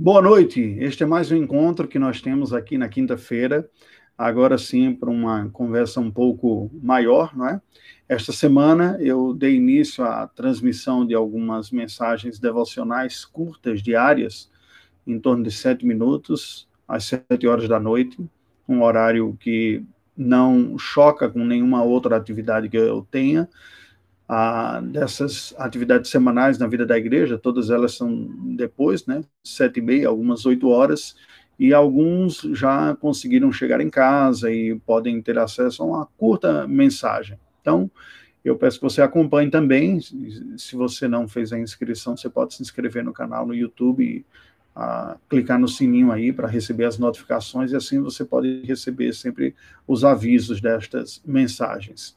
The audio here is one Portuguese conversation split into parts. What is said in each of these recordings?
Boa noite. Este é mais um encontro que nós temos aqui na quinta-feira. Agora sim, para uma conversa um pouco maior, não é? Esta semana eu dei início à transmissão de algumas mensagens devocionais curtas, diárias, em torno de sete minutos, às sete horas da noite, um horário que não choca com nenhuma outra atividade que eu tenha, dessas atividades semanais na vida da igreja, todas elas são depois, né, sete e meia, algumas oito horas, e alguns já conseguiram chegar em casa e podem ter acesso a uma curta mensagem. Então, eu peço que você acompanhe também. Se você não fez a inscrição, você pode se inscrever no canal no YouTube e clicar no sininho aí para receber as notificações e assim você pode receber sempre os avisos destas mensagens.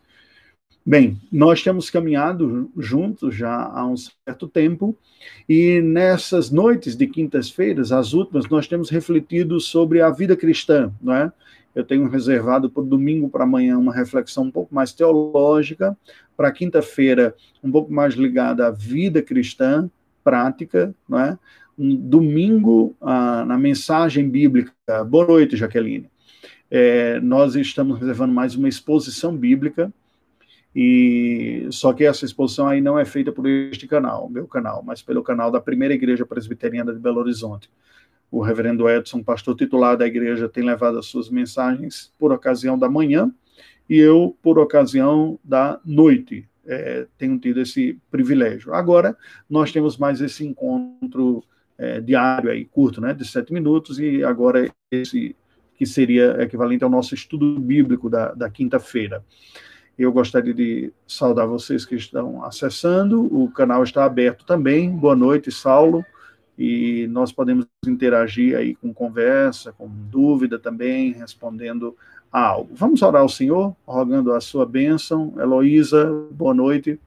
Bem, nós temos caminhado juntos já há um certo tempo, e nessas noites de quintas-feiras, as últimas, nós temos refletido sobre a vida cristã, não é? Eu tenho reservado para domingo para amanhã uma reflexão um pouco mais teológica, para quinta-feira um pouco mais ligada à vida cristã, prática, não é? Um domingo ah, na mensagem bíblica. Boa noite, Jaqueline. É, nós estamos reservando mais uma exposição bíblica e só que essa exposição aí não é feita por este canal, meu canal, mas pelo canal da Primeira Igreja Presbiteriana de Belo Horizonte. O reverendo Edson, pastor titular da igreja, tem levado as suas mensagens por ocasião da manhã e eu por ocasião da noite. É, tenho tido esse privilégio. Agora, nós temos mais esse encontro é, diário aí, curto, né, de sete minutos, e agora esse que seria equivalente ao nosso estudo bíblico da, da quinta-feira. Eu gostaria de saudar vocês que estão acessando. O canal está aberto também. Boa noite, Saulo. E nós podemos interagir aí com conversa, com dúvida também, respondendo a algo. Vamos orar ao Senhor, rogando a sua bênção. Heloísa, boa noite.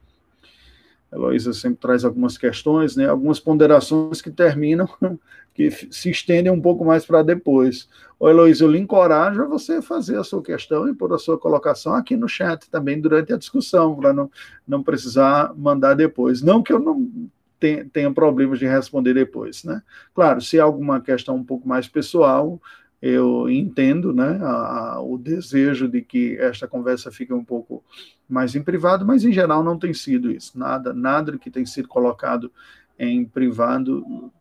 Heloísa sempre traz algumas questões, né, algumas ponderações que terminam, que se estendem um pouco mais para depois. Ô, Heloísa, eu lhe encorajo a você fazer a sua questão e pôr a sua colocação aqui no chat também durante a discussão, para não, não precisar mandar depois. Não que eu não tenha, problemas de responder depois, né? Claro, se há alguma questão um pouco mais pessoal, eu entendo né, a, a, o desejo de que esta conversa fique um pouco mais em privado, mas em geral não tem sido isso. Nada, nada que tem sido colocado em privado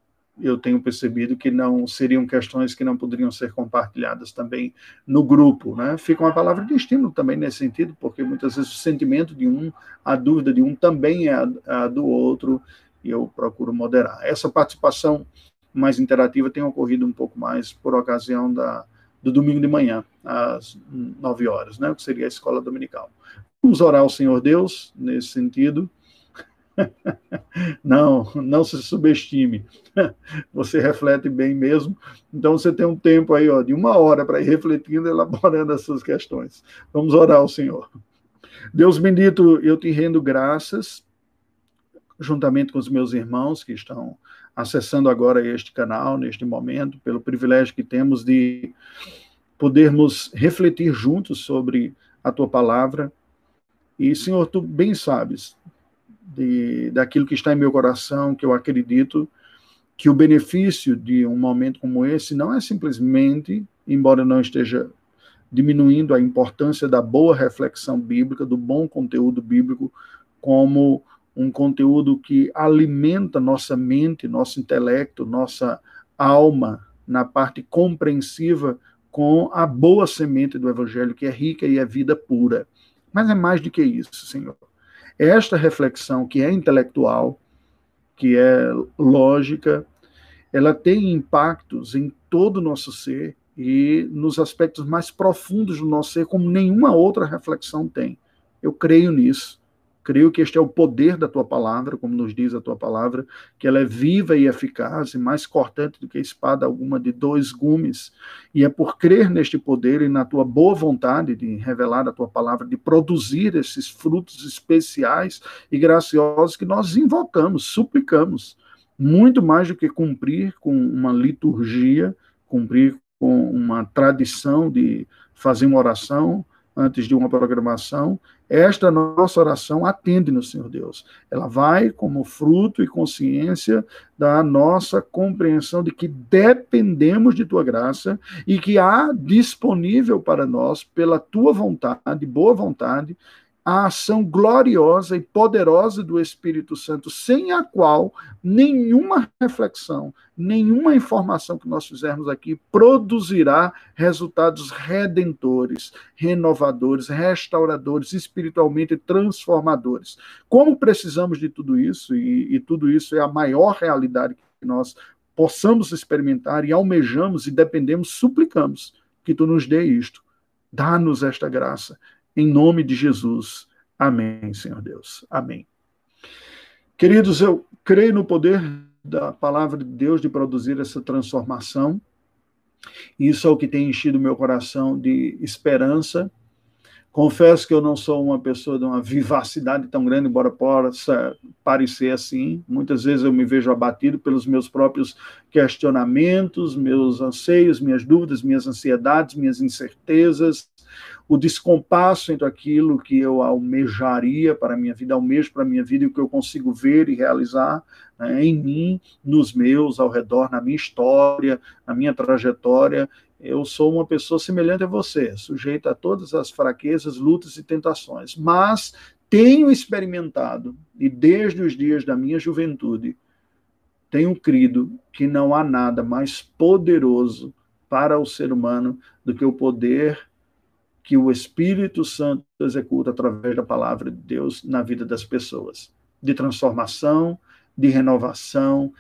eu tenho percebido que não seriam questões que não poderiam ser compartilhadas também no grupo, né? Fica uma palavra de estímulo também nesse sentido, porque muitas vezes o sentimento de um, a dúvida de um também é a, a do outro, e eu procuro moderar. Essa participação mais interativa tem ocorrido um pouco mais por ocasião da, do domingo de manhã, às nove horas, né? Que seria a escola dominical. Vamos orar ao Senhor Deus nesse sentido não, não se subestime. Você reflete bem mesmo. Então você tem um tempo aí, ó, de uma hora para ir refletindo, elaborando as suas questões. Vamos orar ao Senhor. Deus bendito, eu te rendo graças, juntamente com os meus irmãos que estão acessando agora este canal, neste momento, pelo privilégio que temos de podermos refletir juntos sobre a tua palavra. E, Senhor, tu bem sabes de, daquilo que está em meu coração, que eu acredito que o benefício de um momento como esse não é simplesmente, embora não esteja diminuindo a importância da boa reflexão bíblica, do bom conteúdo bíblico, como um conteúdo que alimenta nossa mente, nosso intelecto, nossa alma na parte compreensiva com a boa semente do evangelho que é rica e é vida pura. Mas é mais do que isso, Senhor. Esta reflexão, que é intelectual, que é lógica, ela tem impactos em todo o nosso ser e nos aspectos mais profundos do nosso ser, como nenhuma outra reflexão tem. Eu creio nisso. Creio que este é o poder da tua palavra, como nos diz a tua palavra, que ela é viva e eficaz e mais cortante do que espada alguma de dois gumes. E é por crer neste poder e na tua boa vontade de revelar a tua palavra, de produzir esses frutos especiais e graciosos que nós invocamos, suplicamos, muito mais do que cumprir com uma liturgia, cumprir com uma tradição de fazer uma oração antes de uma programação, esta nossa oração atende-nos, Senhor Deus. Ela vai como fruto e consciência da nossa compreensão de que dependemos de tua graça e que há disponível para nós, pela tua vontade, boa vontade, a ação gloriosa e poderosa do Espírito Santo, sem a qual nenhuma reflexão, nenhuma informação que nós fizermos aqui produzirá resultados redentores, renovadores, restauradores, espiritualmente transformadores. Como precisamos de tudo isso, e, e tudo isso é a maior realidade que nós possamos experimentar e almejamos e dependemos, suplicamos que tu nos dê isto. Dá-nos esta graça em nome de Jesus. Amém, Senhor Deus. Amém. Queridos, eu creio no poder da palavra de Deus de produzir essa transformação. Isso é o que tem enchido meu coração de esperança. Confesso que eu não sou uma pessoa de uma vivacidade tão grande, embora possa parecer assim. Muitas vezes eu me vejo abatido pelos meus próprios questionamentos, meus anseios, minhas dúvidas, minhas ansiedades, minhas incertezas o descompasso entre aquilo que eu almejaria para a minha vida, almejo para a minha vida e o que eu consigo ver e realizar né, em mim, nos meus, ao redor, na minha história, na minha trajetória. Eu sou uma pessoa semelhante a você, sujeita a todas as fraquezas, lutas e tentações, mas tenho experimentado, e desde os dias da minha juventude, tenho crido que não há nada mais poderoso para o ser humano do que o poder que o Espírito Santo executa através da palavra de Deus na vida das pessoas, de transformação, de renovação,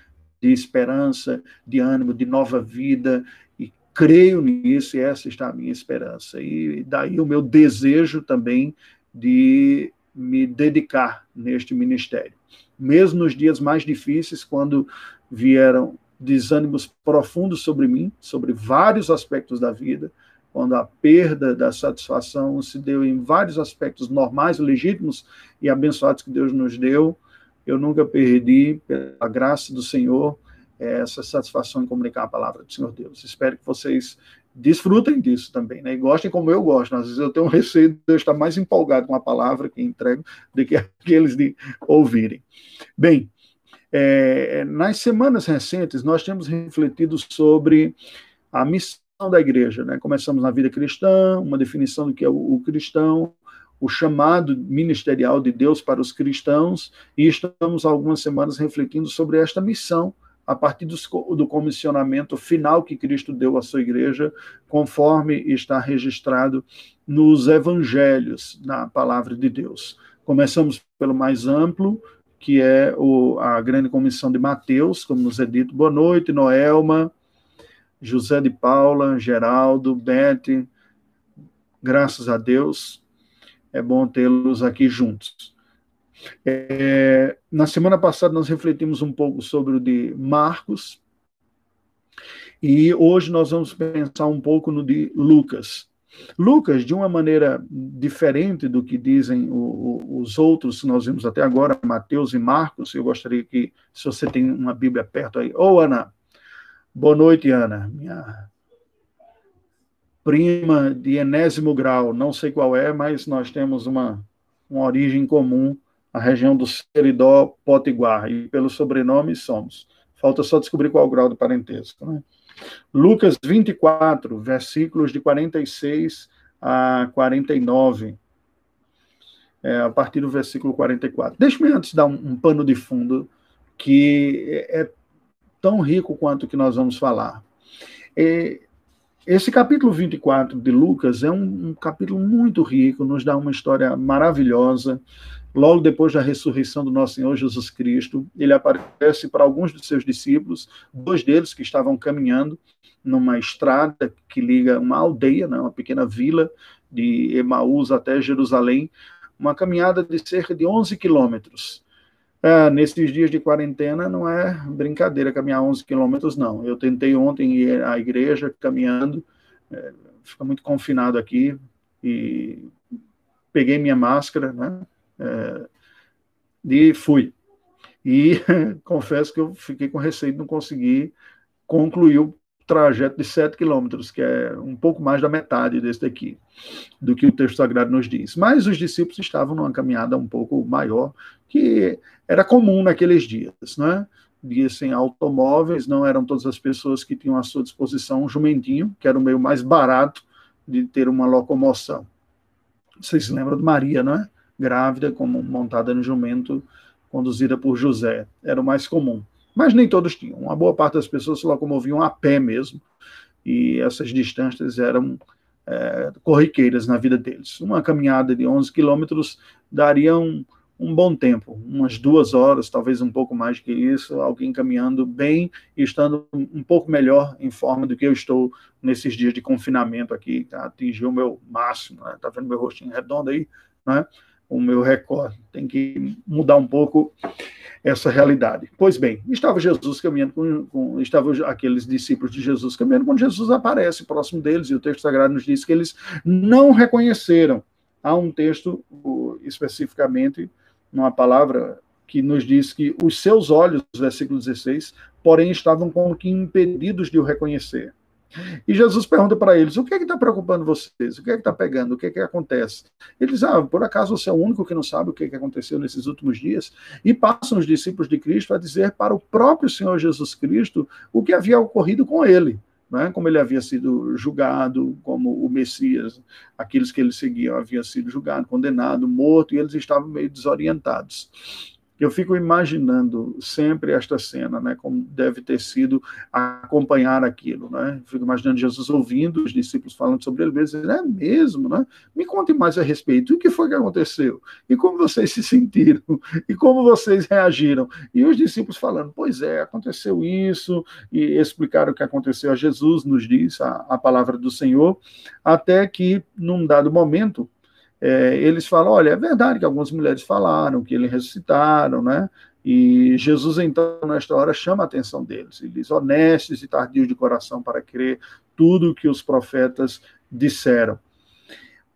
de esperança, de ânimo, de nova vida, e creio nisso, e essa está a minha esperança. E daí o meu desejo também de me dedicar neste ministério. Mesmo nos dias mais difíceis, quando vieram desânimos profundos sobre mim, sobre vários aspectos da vida, quando a perda da satisfação se deu em vários aspectos normais, legítimos e abençoados que Deus nos deu, eu nunca perdi, pela graça do Senhor, essa satisfação em comunicar a palavra do Senhor Deus. Espero que vocês desfrutem disso também, né? E gostem como eu gosto. Às vezes eu tenho um receio de estar mais empolgado com a palavra que entrego do que aqueles de ouvirem. Bem, é, nas semanas recentes, nós temos refletido sobre a missão da igreja. Né? Começamos na vida cristã, uma definição do que é o, o cristão, o chamado ministerial de Deus para os cristãos, e estamos algumas semanas refletindo sobre esta missão a partir do, do comissionamento final que Cristo deu à sua igreja, conforme está registrado nos evangelhos, na palavra de Deus. Começamos pelo mais amplo, que é o, a grande comissão de Mateus, como nos é dito. Boa noite, Noelma. José de Paula, Geraldo, Bete, graças a Deus, é bom tê-los aqui juntos. É, na semana passada nós refletimos um pouco sobre o de Marcos, e hoje nós vamos pensar um pouco no de Lucas. Lucas, de uma maneira diferente do que dizem os outros nós vimos até agora, Mateus e Marcos, eu gostaria que, se você tem uma Bíblia perto aí, ou Ana, Boa noite, Ana. Minha prima de enésimo grau, não sei qual é, mas nós temos uma, uma origem comum, a região do Seridó Potiguar, e pelo sobrenome somos. Falta só descobrir qual é o grau do parentesco. Né? Lucas 24, versículos de 46 a 49. É, a partir do versículo 44. Deixe-me antes dar um, um pano de fundo que é tão rico quanto o que nós vamos falar. Esse capítulo 24 de Lucas é um, um, capítulo muito rico, nos dá uma história maravilhosa. Logo depois da ressurreição do nosso Senhor Jesus Cristo, ele aparece para alguns dos seus discípulos, dois deles que estavam caminhando numa estrada que liga uma aldeia, né, uma pequena vila de Emaús até Jerusalém, uma caminhada de cerca de 11 quilômetros. É, nesses dias de quarentena não é brincadeira caminhar 11 quilômetros, não. Eu tentei ontem ir à igreja caminhando, é, fica muito confinado aqui, e peguei minha máscara, né? É, e fui. E confesso que eu fiquei com receio de não conseguir concluir o trajeto de 7 quilômetros, que é um pouco mais da metade desse daqui, do que o texto sagrado nos diz. Mas os discípulos estavam numa caminhada um pouco maior, que era comum naqueles dias, né? Dias sem automóveis, não eram todas as pessoas que tinham à sua disposição um jumentinho, que era o meio mais barato de ter uma locomoção. Vocês lembram de Maria, não é? Grávida, como montada no jumento, conduzida por José. Era o mais comum. Mas nem todos tinham. Uma boa parte das pessoas se locomoviam a pé mesmo. E essas distâncias eram é, corriqueiras na vida deles. Uma caminhada de 11 quilômetros daria um, um bom tempo, umas duas horas, talvez um pouco mais que isso, alguém caminhando bem e estando um pouco melhor em forma do que eu estou nesses dias de confinamento aqui, atingiu o meu máximo, né? tá vendo meu rostinho redondo aí, né? O meu recorde. Tem que mudar um pouco essa realidade. Pois bem, estava Jesus caminhando com, com estavam aqueles discípulos de Jesus caminhando quando Jesus aparece próximo deles e o texto sagrado nos diz que eles não reconheceram. Há um texto especificamente, numa palavra que nos diz que os seus olhos, versículo 16, porém estavam como que impedidos de o reconhecer. E Jesus pergunta para eles: o que é que está preocupando vocês? O que é que está pegando? O que é que acontece? Eles, ah, por acaso você é o único que não sabe o que, é que aconteceu nesses últimos dias? E passam os discípulos de Cristo a dizer para o próprio Senhor Jesus Cristo o que havia ocorrido com ele. É? como ele havia sido julgado como o Messias, aqueles que ele seguia haviam sido julgado, condenado, morto, e eles estavam meio desorientados. Eu fico imaginando sempre esta cena, né, como deve ter sido acompanhar aquilo, né? Fico imaginando Jesus ouvindo os discípulos falando sobre ele mesmo, é mesmo, né? Me conte mais a respeito. O que foi que aconteceu? E como vocês se sentiram? E como vocês reagiram? E os discípulos falando, pois é, aconteceu isso, e explicaram o que aconteceu a Jesus, nos diz a, a palavra do Senhor, até que, num dado momento, é, eles falam: olha, é verdade que algumas mulheres falaram que ele ressuscitaram, né? E Jesus, então, nesta hora, chama a atenção deles. Ele diz: honestos e tardios de coração para crer tudo o que os profetas disseram.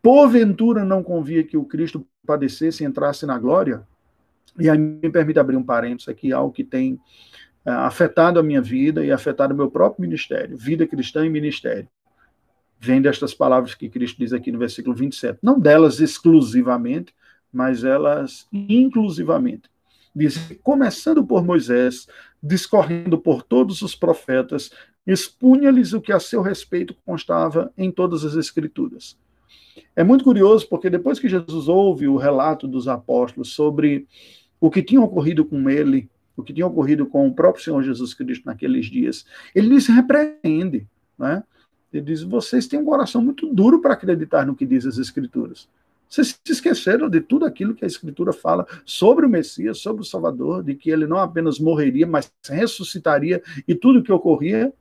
Porventura não convia que o Cristo padecesse e entrasse na glória? E aí me permite abrir um parênteses aqui, algo que tem é, afetado a minha vida e afetado o meu próprio ministério, vida cristã e ministério vem destas palavras que Cristo diz aqui no versículo 27. Não delas exclusivamente, mas elas inclusivamente. Diz: começando por Moisés, discorrendo por todos os profetas, expunha-lhes o que a seu respeito constava em todas as Escrituras. É muito curioso porque depois que Jesus ouve o relato dos apóstolos sobre o que tinha ocorrido com ele, o que tinha ocorrido com o próprio Senhor Jesus Cristo naqueles dias, ele lhes repreende, né? Ele diz: vocês têm um coração muito duro para acreditar no que diz as Escrituras. Vocês se esqueceram de tudo aquilo que a Escritura fala sobre o Messias, sobre o Salvador, de que ele não apenas morreria, mas ressuscitaria e tudo o que ocorria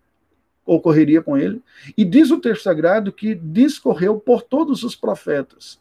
ocorreria com ele. E diz o texto sagrado que discorreu por todos os profetas.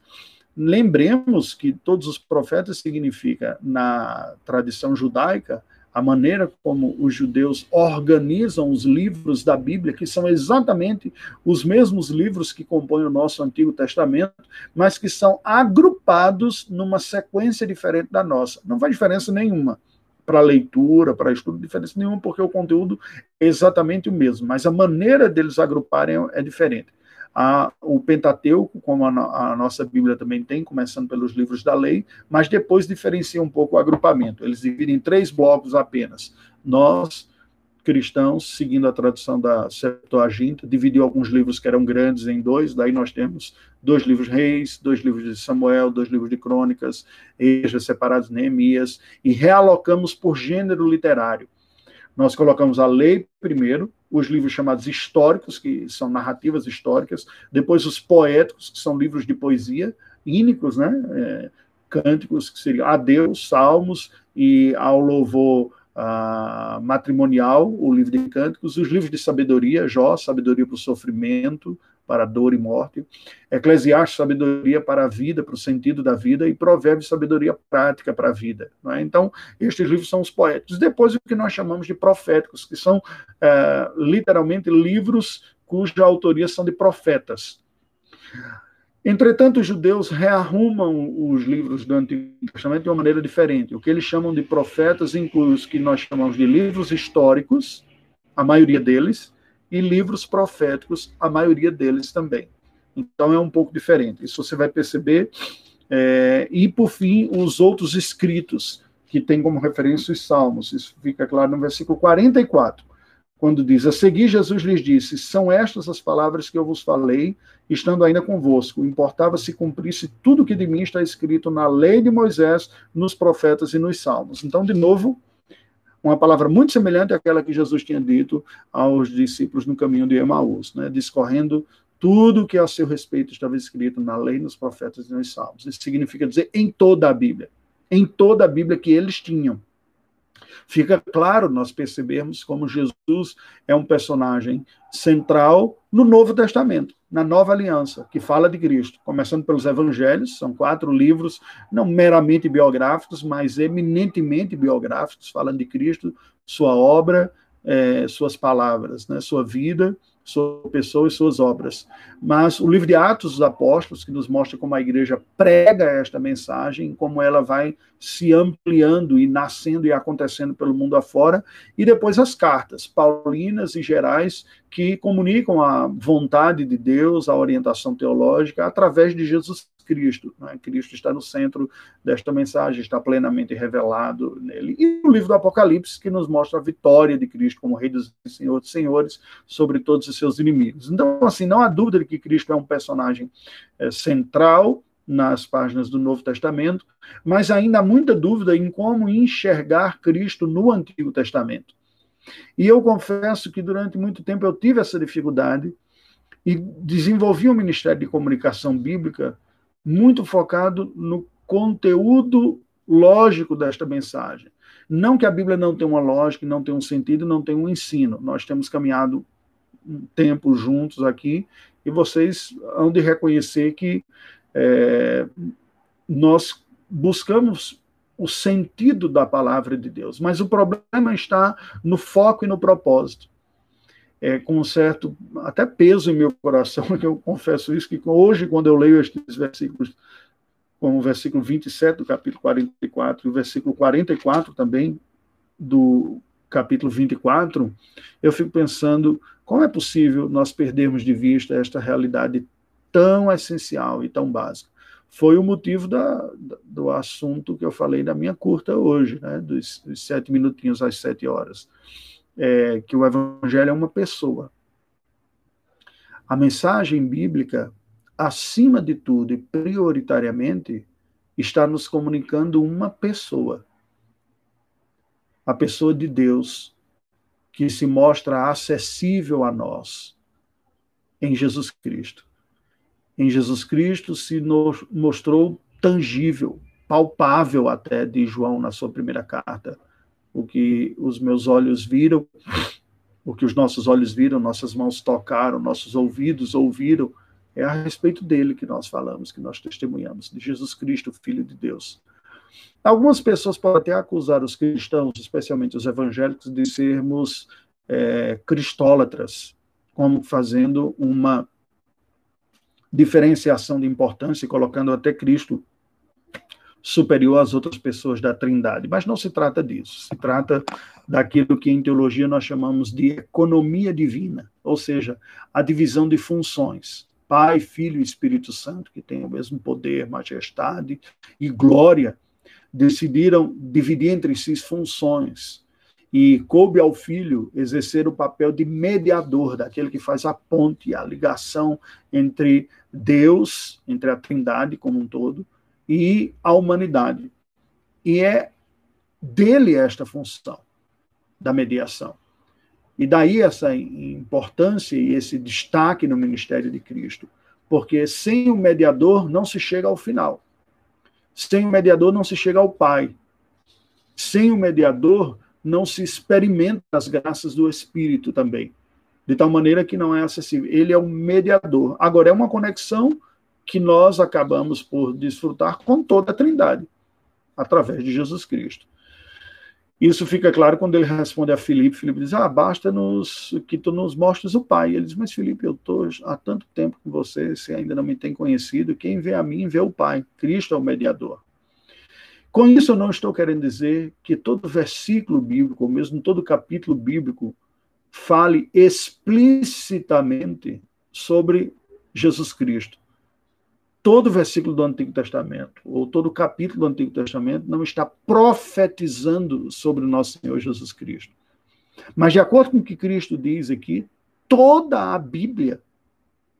Lembremos que todos os profetas significa, na tradição judaica, a maneira como os judeus organizam os livros da Bíblia, que são exatamente os mesmos livros que compõem o nosso Antigo Testamento, mas que são agrupados numa sequência diferente da nossa. Não faz diferença nenhuma para leitura, para estudo, diferença nenhuma, porque o conteúdo é exatamente o mesmo, mas a maneira deles agruparem é diferente a, o Pentateuco, como a, a, nossa Bíblia também tem, começando pelos livros da lei, mas depois diferencia um pouco o agrupamento. Eles dividem em três blocos apenas. Nós, cristãos, seguindo a tradução da Septuaginta, dividiu alguns livros que eram grandes em dois, daí nós temos dois livros reis, dois livros de Samuel, dois livros de crônicas, Ejas separados, Neemias, e realocamos por gênero literário. Nós colocamos a lei primeiro, os livros chamados históricos, que são narrativas históricas, depois os poéticos, que são livros de poesia, ínicos, né? É, cânticos, que seriam a Deus, salmos, e ao louvor uh, matrimonial, o livro de cânticos, os livros de sabedoria, Jó, sabedoria para o sofrimento, para dor e morte, Eclesiastes, sabedoria para a vida, para o sentido da vida, e Provérbios, sabedoria prática para a vida. É? Então, estes livros são os poéticos. Depois, o que nós chamamos de proféticos, que são é, literalmente livros cuja autoria são de profetas. Entretanto, os judeus rearrumam os livros do Antigo Testamento de uma maneira diferente. O que eles chamam de profetas inclui os que nós chamamos de livros históricos, a maioria deles, e livros proféticos, a maioria deles também. Então é um pouco diferente. Isso você vai perceber. É, e, por fim, os outros escritos, que tem como referência os Salmos. Isso fica claro no versículo 44, quando diz: A seguir, Jesus lhes disse: São estas as palavras que eu vos falei, estando ainda convosco. Importava se cumprisse tudo que de mim está escrito na lei de Moisés, nos profetas e nos Salmos. Então, de novo, uma palavra muito semelhante àquela que Jesus tinha dito aos discípulos no caminho de Emaús, né, discorrendo tudo que a seu respeito estava escrito na lei, nos profetas e nos salmos. Isso significa dizer em toda a Bíblia, em toda a Bíblia que eles tinham. Fica claro nós percebermos como Jesus é um personagem central no Novo Testamento, na Nova Aliança, que fala de Cristo, começando pelos Evangelhos, são quatro livros, não meramente biográficos, mas eminentemente biográficos, falando de Cristo, sua obra, é, suas palavras, né, sua vida sua pessoa e suas obras. Mas o livro de Atos dos Apóstolos, que nos mostra como a igreja prega esta mensagem, como ela vai se ampliando e nascendo e acontecendo pelo mundo afora, e depois as cartas paulinas e gerais que comunicam a vontade de Deus, a orientação teológica através de Jesus Cristo. Né? Cristo está no centro desta mensagem, está plenamente revelado nele. E o livro do Apocalipse, que nos mostra a vitória de Cristo como Rei dos Senhores dos Senhores sobre todos os seus inimigos. Então, assim, não há dúvida de que Cristo é um personagem é, central nas páginas do Novo Testamento, mas ainda há muita dúvida em como enxergar Cristo no Antigo Testamento. E eu confesso que durante muito tempo eu tive essa dificuldade e desenvolvi um ministério de comunicação bíblica muito focado no conteúdo lógico desta mensagem. Não que a Bíblia não tenha uma lógica, não tenha um sentido, não tenha um ensino. Nós temos caminhado um tempo juntos aqui e vocês hão de reconhecer que é, nós buscamos o sentido da palavra de Deus, mas o problema está no foco e no propósito é, com um certo até peso em meu coração, que eu confesso isso, que hoje, quando eu leio estes versículos, como o versículo 27 do capítulo 44 e o versículo 44 também do capítulo 24, eu fico pensando como é possível nós perdermos de vista esta realidade tão essencial e tão básica. Foi o motivo da, do assunto que eu falei da minha curta hoje, né, dos, dos sete minutinhos às sete horas é, que o Evangelho é uma pessoa. A mensagem bíblica, acima de tudo e prioritariamente, está nos comunicando uma pessoa. A pessoa de Deus, que se mostra acessível a nós em Jesus Cristo. Em Jesus Cristo se mostrou tangível, palpável até, de João na sua primeira carta o que os meus olhos viram, o que os nossos olhos viram, nossas mãos tocaram, nossos ouvidos ouviram, é a respeito dele que nós falamos, que nós testemunhamos, de Jesus Cristo, Filho de Deus. Algumas pessoas podem até acusar os cristãos, especialmente os evangélicos, de sermos é, cristólatras, como fazendo uma diferenciação de importância, colocando até Cristo superior às outras pessoas da Trindade. Mas não se trata disso. Se trata daquilo que em teologia nós chamamos de economia divina, ou seja, a divisão de funções. Pai, Filho e Espírito Santo, que têm o mesmo poder, majestade e glória, decidiram dividir entre si funções. E coube ao Filho exercer o papel de mediador, daquele que faz a ponte, a ligação entre Deus, entre a Trindade como um todo, e a humanidade. E é dele esta função da mediação. E daí essa importância e esse destaque no ministério de Cristo, porque sem o mediador não se chega ao final. Sem o mediador não se chega ao Pai. Sem o mediador não se experimenta as graças do Espírito também. De tal maneira que não é acessível. Ele é o mediador. Agora, é uma conexão que nós acabamos por desfrutar com toda a Trindade, através de Jesus Cristo. Isso fica claro quando ele responde a Filipe. Filipe diz: Ah, basta nos, que tu nos mostres o Pai. Ele diz: Mas Filipe, eu estou há tanto tempo com você, você ainda não me tem conhecido. Quem vê a mim, vê o Pai. Cristo é o mediador. Com isso, eu não estou querendo dizer que todo versículo bíblico, ou mesmo todo capítulo bíblico, fale explicitamente sobre Jesus Cristo. Todo versículo do Antigo Testamento, ou todo capítulo do Antigo Testamento, não está profetizando sobre o nosso Senhor Jesus Cristo. Mas, de acordo com o que Cristo diz aqui, toda a Bíblia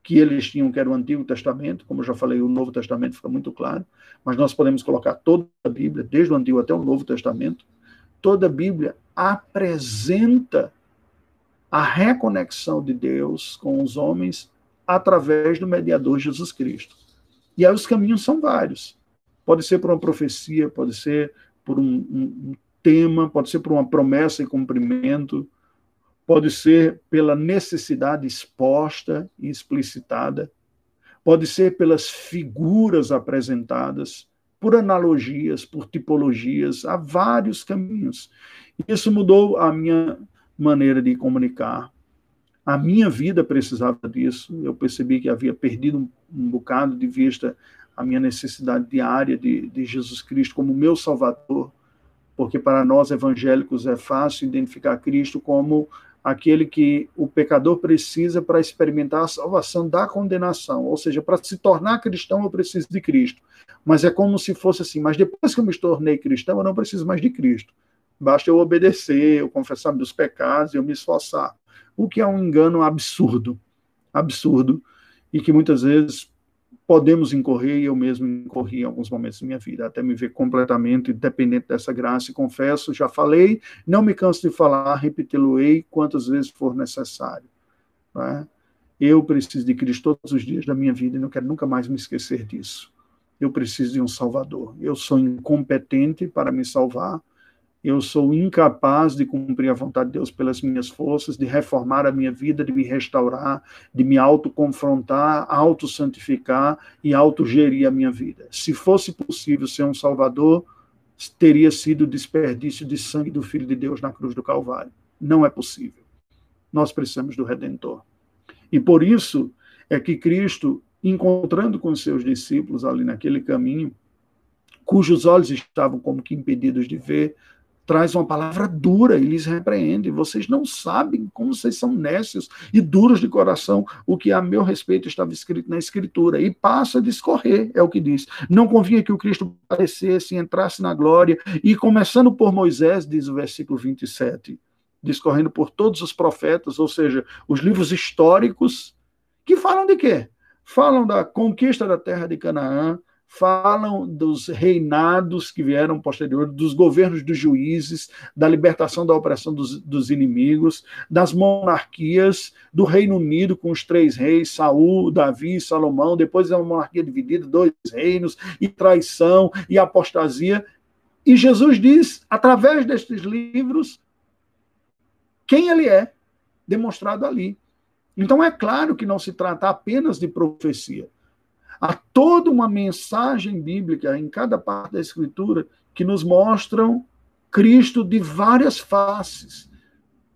que eles tinham, que era o Antigo Testamento, como eu já falei, o Novo Testamento fica muito claro, mas nós podemos colocar toda a Bíblia, desde o Antigo até o Novo Testamento, toda a Bíblia apresenta a reconexão de Deus com os homens através do mediador Jesus Cristo. E aí os caminhos são vários. Pode ser por uma profecia, pode ser por um, um, um tema, pode ser por uma promessa e cumprimento, pode ser pela necessidade exposta e explicitada, pode ser pelas figuras apresentadas, por analogias, por tipologias, há vários caminhos. Isso mudou a minha maneira de comunicar. A minha vida precisava disso. Eu percebi que havia perdido um, um bocado de vista a minha necessidade diária de, de Jesus Cristo como meu Salvador, porque para nós evangélicos é fácil identificar Cristo como aquele que o pecador precisa para experimentar a salvação da condenação, ou seja, para se tornar cristão eu preciso de Cristo. Mas é como se fosse assim, mas depois que eu me tornei cristão, eu não preciso mais de Cristo. Basta eu obedecer, eu confessar meus pecados, eu me esforçar. O que é um engano absurdo, absurdo, e que muitas vezes podemos incorrer, e eu mesmo incorri em alguns momentos da minha vida, até me ver completamente dependente dessa graça, e confesso, já falei, não me canso de falar, repeti-lo-ei quantas vezes for necessário. É? Eu preciso de Cristo todos os dias da minha vida e não quero nunca mais me esquecer disso. Eu preciso de um Salvador. Eu sou incompetente para me salvar, eu sou incapaz de cumprir a vontade de Deus pelas minhas forças, de reformar a minha vida, de me restaurar, de me autoconfrontar, auto-santificar e autogerir a minha vida. Se fosse possível ser um Salvador, teria sido desperdício de sangue do Filho de Deus na cruz do Calvário. Não é possível. Nós precisamos do Redentor. E por isso é que Cristo, encontrando com seus discípulos ali naquele caminho, cujos olhos estavam como que impedidos de ver, traz uma palavra dura e lhes repreende. Vocês não sabem como vocês são nécios e duros de coração, o que a meu respeito estava escrito na Escritura. E passa a discorrer, é o que diz. Não convinha que o Cristo aparecesse, entrasse na glória, e começando por Moisés, diz o versículo 27, discorrendo por todos os profetas, ou seja, os livros históricos, que falam de quê? Falam da conquista da terra de Canaã, falam dos reinados que vieram posteriores, dos governos dos juízes, da libertação da opressão dos, dos, inimigos, das monarquias, do Reino Unido com os três reis, Saul, Davi Salomão, depois é uma monarquia dividida, dois reinos, e traição e apostasia. E Jesus diz, através destes livros, quem ele é, demonstrado ali. Então é claro que não se trata apenas de profecia Há toda uma mensagem bíblica em cada parte da Escritura que nos mostram Cristo de várias faces.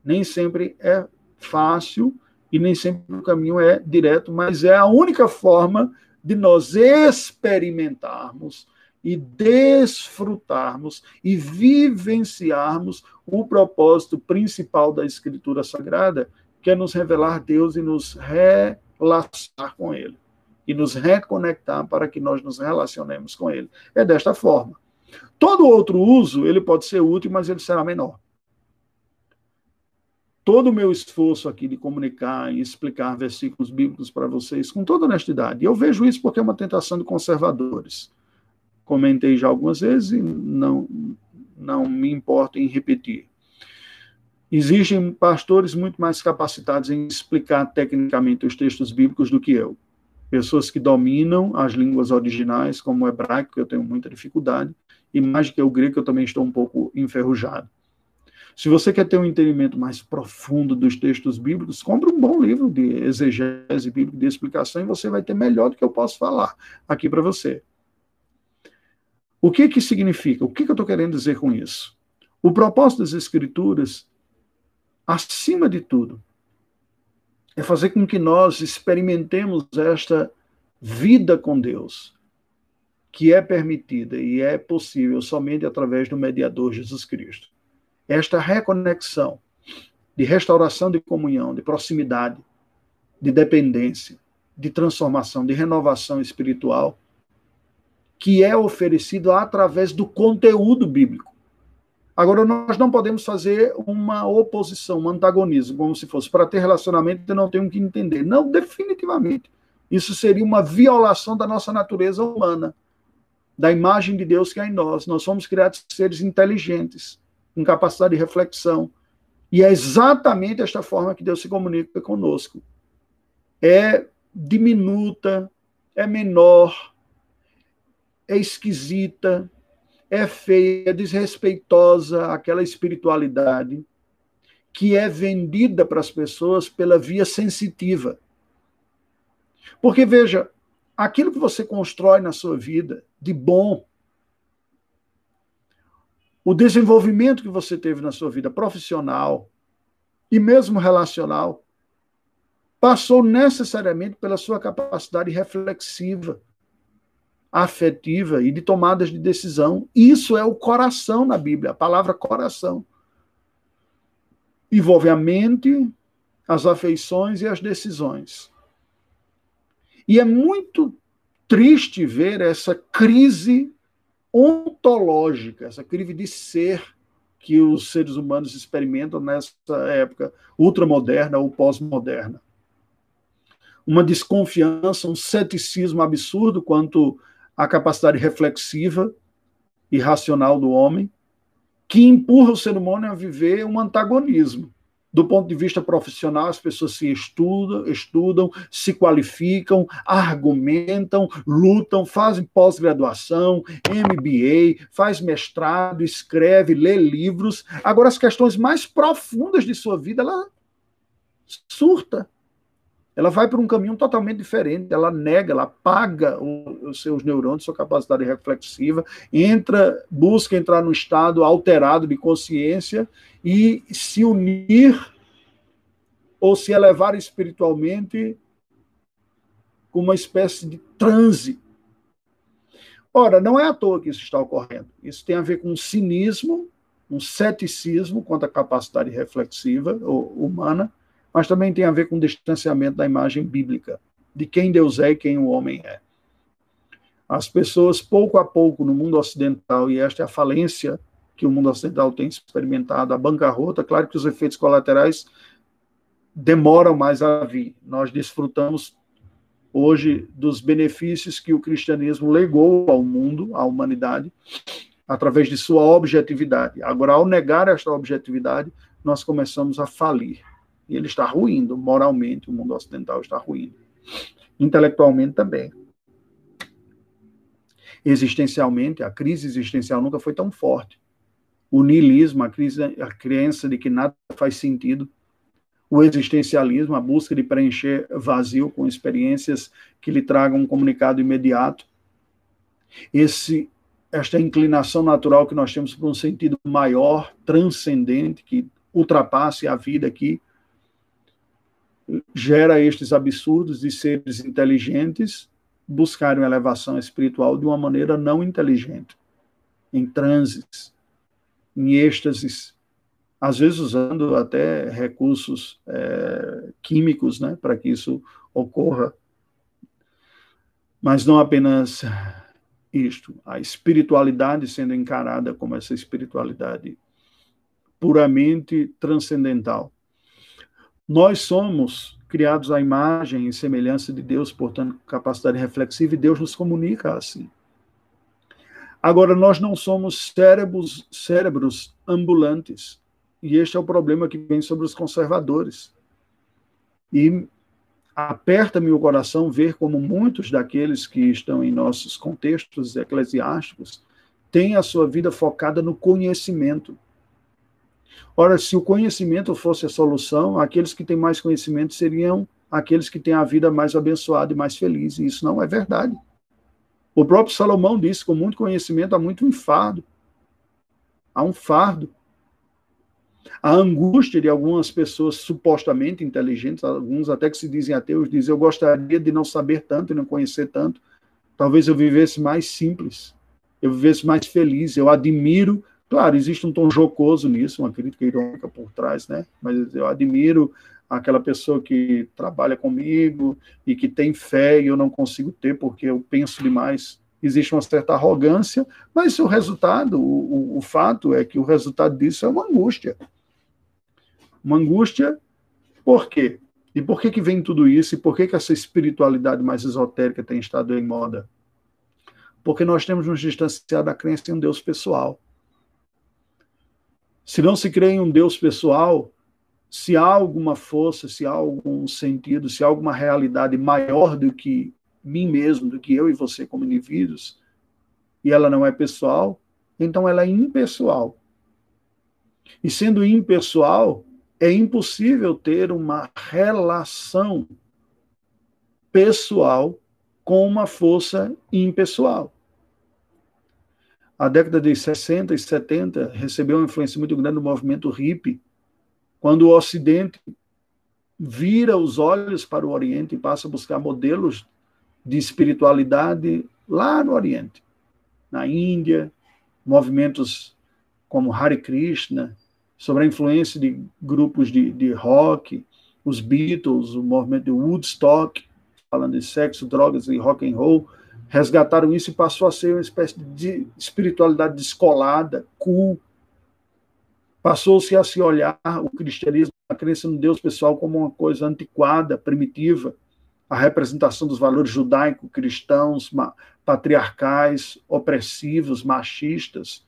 Nem sempre é fácil e nem sempre o caminho é direto, mas é a única forma de nós experimentarmos e desfrutarmos e vivenciarmos o propósito principal da Escritura Sagrada, que é nos revelar Deus e nos relacionar com Ele e nos reconectar para que nós nos relacionemos com ele. É desta forma. Todo outro uso, ele pode ser útil, mas ele será menor. Todo o meu esforço aqui de comunicar e explicar versículos bíblicos para vocês com toda honestidade. Eu vejo isso porque é uma tentação de conservadores. Comentei já algumas vezes e não, não me importo em repetir. Existem pastores muito mais capacitados em explicar tecnicamente os textos bíblicos do que eu pessoas que dominam as línguas originais, como o hebraico, que eu tenho muita dificuldade, e mais que o grego, eu também estou um pouco enferrujado. Se você quer ter um entendimento mais profundo dos textos bíblicos, compre um bom livro de exegese bíblica, de explicação, e você vai ter melhor do que eu posso falar aqui para você. O que que significa? O que, que eu estou querendo dizer com isso? O propósito das Escrituras, acima de tudo, é fazer com que nós experimentemos esta vida com Deus, que é permitida e é possível somente através do mediador Jesus Cristo. Esta reconexão de restauração de comunhão, de proximidade, de dependência, de transformação, de renovação espiritual, que é oferecido através do conteúdo bíblico. Agora, nós não podemos fazer uma oposição, um antagonismo, como se fosse para ter relacionamento, eu não tenho que entender. Não, definitivamente. Isso seria uma violação da nossa natureza humana, da imagem de Deus que há em nós. Nós somos criados seres inteligentes, com capacidade de reflexão. E é exatamente esta forma que Deus se comunica conosco. É diminuta, é menor, é esquisita, é feia, é desrespeitosa aquela espiritualidade que é vendida para as pessoas pela via sensitiva. Porque, veja, aquilo que você constrói na sua vida de bom, o desenvolvimento que você teve na sua vida profissional e mesmo relacional, passou necessariamente pela sua capacidade reflexiva, afetiva e de tomadas de decisão. Isso é o coração na Bíblia, a palavra coração. Envolve a mente, as afeições e as decisões. E é muito triste ver essa crise ontológica, essa crise de ser que os seres humanos experimentam nessa época ultramoderna ou pós-moderna. Uma desconfiança, um ceticismo absurdo quanto à capacidade reflexiva e racional do homem, que empurra o ser humano a viver um antagonismo do ponto de vista profissional, as pessoas se estudam, estudam, se qualificam, argumentam, lutam, fazem pós-graduação, MBA, faz mestrado, escreve, lê livros. Agora, as questões mais profundas de sua vida, ela surta. Ela vai para um caminho totalmente diferente, ela nega, ela apaga os seus neurônios, sua capacidade reflexiva, entra, busca entrar num estado alterado de consciência e se unir ou se elevar espiritualmente com uma espécie de transe. Ora, não é à toa que isso está ocorrendo. Isso tem a ver com um cinismo, um ceticismo quanto à capacidade reflexiva humana, mas também tem a ver com o distanciamento da imagem bíblica, de quem Deus é e quem o homem é. As pessoas, pouco a pouco, no mundo ocidental, e esta é a falência que o mundo ocidental tem experimentado, a bancarrota, claro que os efeitos colaterais demoram mais a vir. Nós desfrutamos hoje dos benefícios que o cristianismo legou ao mundo, à humanidade, através de sua objetividade. Agora, ao negar esta objetividade, nós começamos a falir. E ele está ruindo, moralmente, o mundo ocidental está ruindo. Intelectualmente também. Existencialmente, a crise existencial nunca foi tão forte. O niilismo, a, crise, a crença de que nada faz sentido, o existencialismo, a busca de preencher vazio com experiências que lhe tragam um comunicado imediato, esse esta inclinação natural que nós temos para um sentido maior, transcendente, que ultrapasse a vida aqui, gera estes absurdos de seres inteligentes buscarem elevação espiritual de uma maneira não inteligente, em transes, em êxtases, às vezes usando até recursos é, químicos né, para que isso ocorra. Mas não apenas isto, a espiritualidade sendo encarada como essa espiritualidade puramente transcendental. Nós somos criados à imagem e semelhança de Deus, portanto, capacidade reflexiva, e Deus nos comunica assim. Agora, nós não somos cérebros, cérebros ambulantes. E este é o problema que vem sobre os conservadores. E aperta-me o coração ver como muitos daqueles que estão em nossos contextos eclesiásticos têm a sua vida focada no conhecimento. Ora, se o conhecimento fosse a solução, aqueles que têm mais conhecimento seriam aqueles que têm a vida mais abençoada e mais feliz. E isso não é verdade. O próprio Salomão disse: com muito conhecimento há muito enfado. Há um fardo. A angústia de algumas pessoas supostamente inteligentes, alguns até que se dizem ateus, dizem: Eu gostaria de não saber tanto e não conhecer tanto. Talvez eu vivesse mais simples, eu vivesse mais feliz. Eu admiro Claro, existe um tom jocoso nisso, uma crítica irônica por trás, né? Mas eu admiro aquela pessoa que trabalha comigo e que tem fé e eu não consigo ter porque eu penso demais. Existe uma certa arrogância, mas o resultado, o, o fato é que o resultado disso é uma angústia. Uma angústia, por quê? E por que, que vem tudo isso? E por que, que essa espiritualidade mais esotérica tem estado em moda? Porque nós temos nos distanciado da crença em um Deus pessoal. Se não se crê em um Deus pessoal, se há alguma força, se há algum sentido, se há alguma realidade maior do que mim mesmo, do que eu e você como indivíduos, e ela não é pessoal, então ela é impessoal. E sendo impessoal, é impossível ter uma relação pessoal com uma força impessoal. A década de 60 e 70 recebeu uma influência muito grande do movimento hippie, quando o Ocidente vira os olhos para o Oriente e passa a buscar modelos de espiritualidade lá no Oriente, na Índia, movimentos como Hare Krishna, sobre a influência de grupos de, de rock, os Beatles, o movimento de Woodstock, falando de sexo, drogas e rock and roll, resgataram isso e passou a ser uma espécie de espiritualidade descolada, cool, Passou-se a se olhar o cristianismo, a crença no Deus pessoal, como uma coisa antiquada, primitiva, a representação dos valores judaico-cristãos, patriarcais, opressivos, machistas.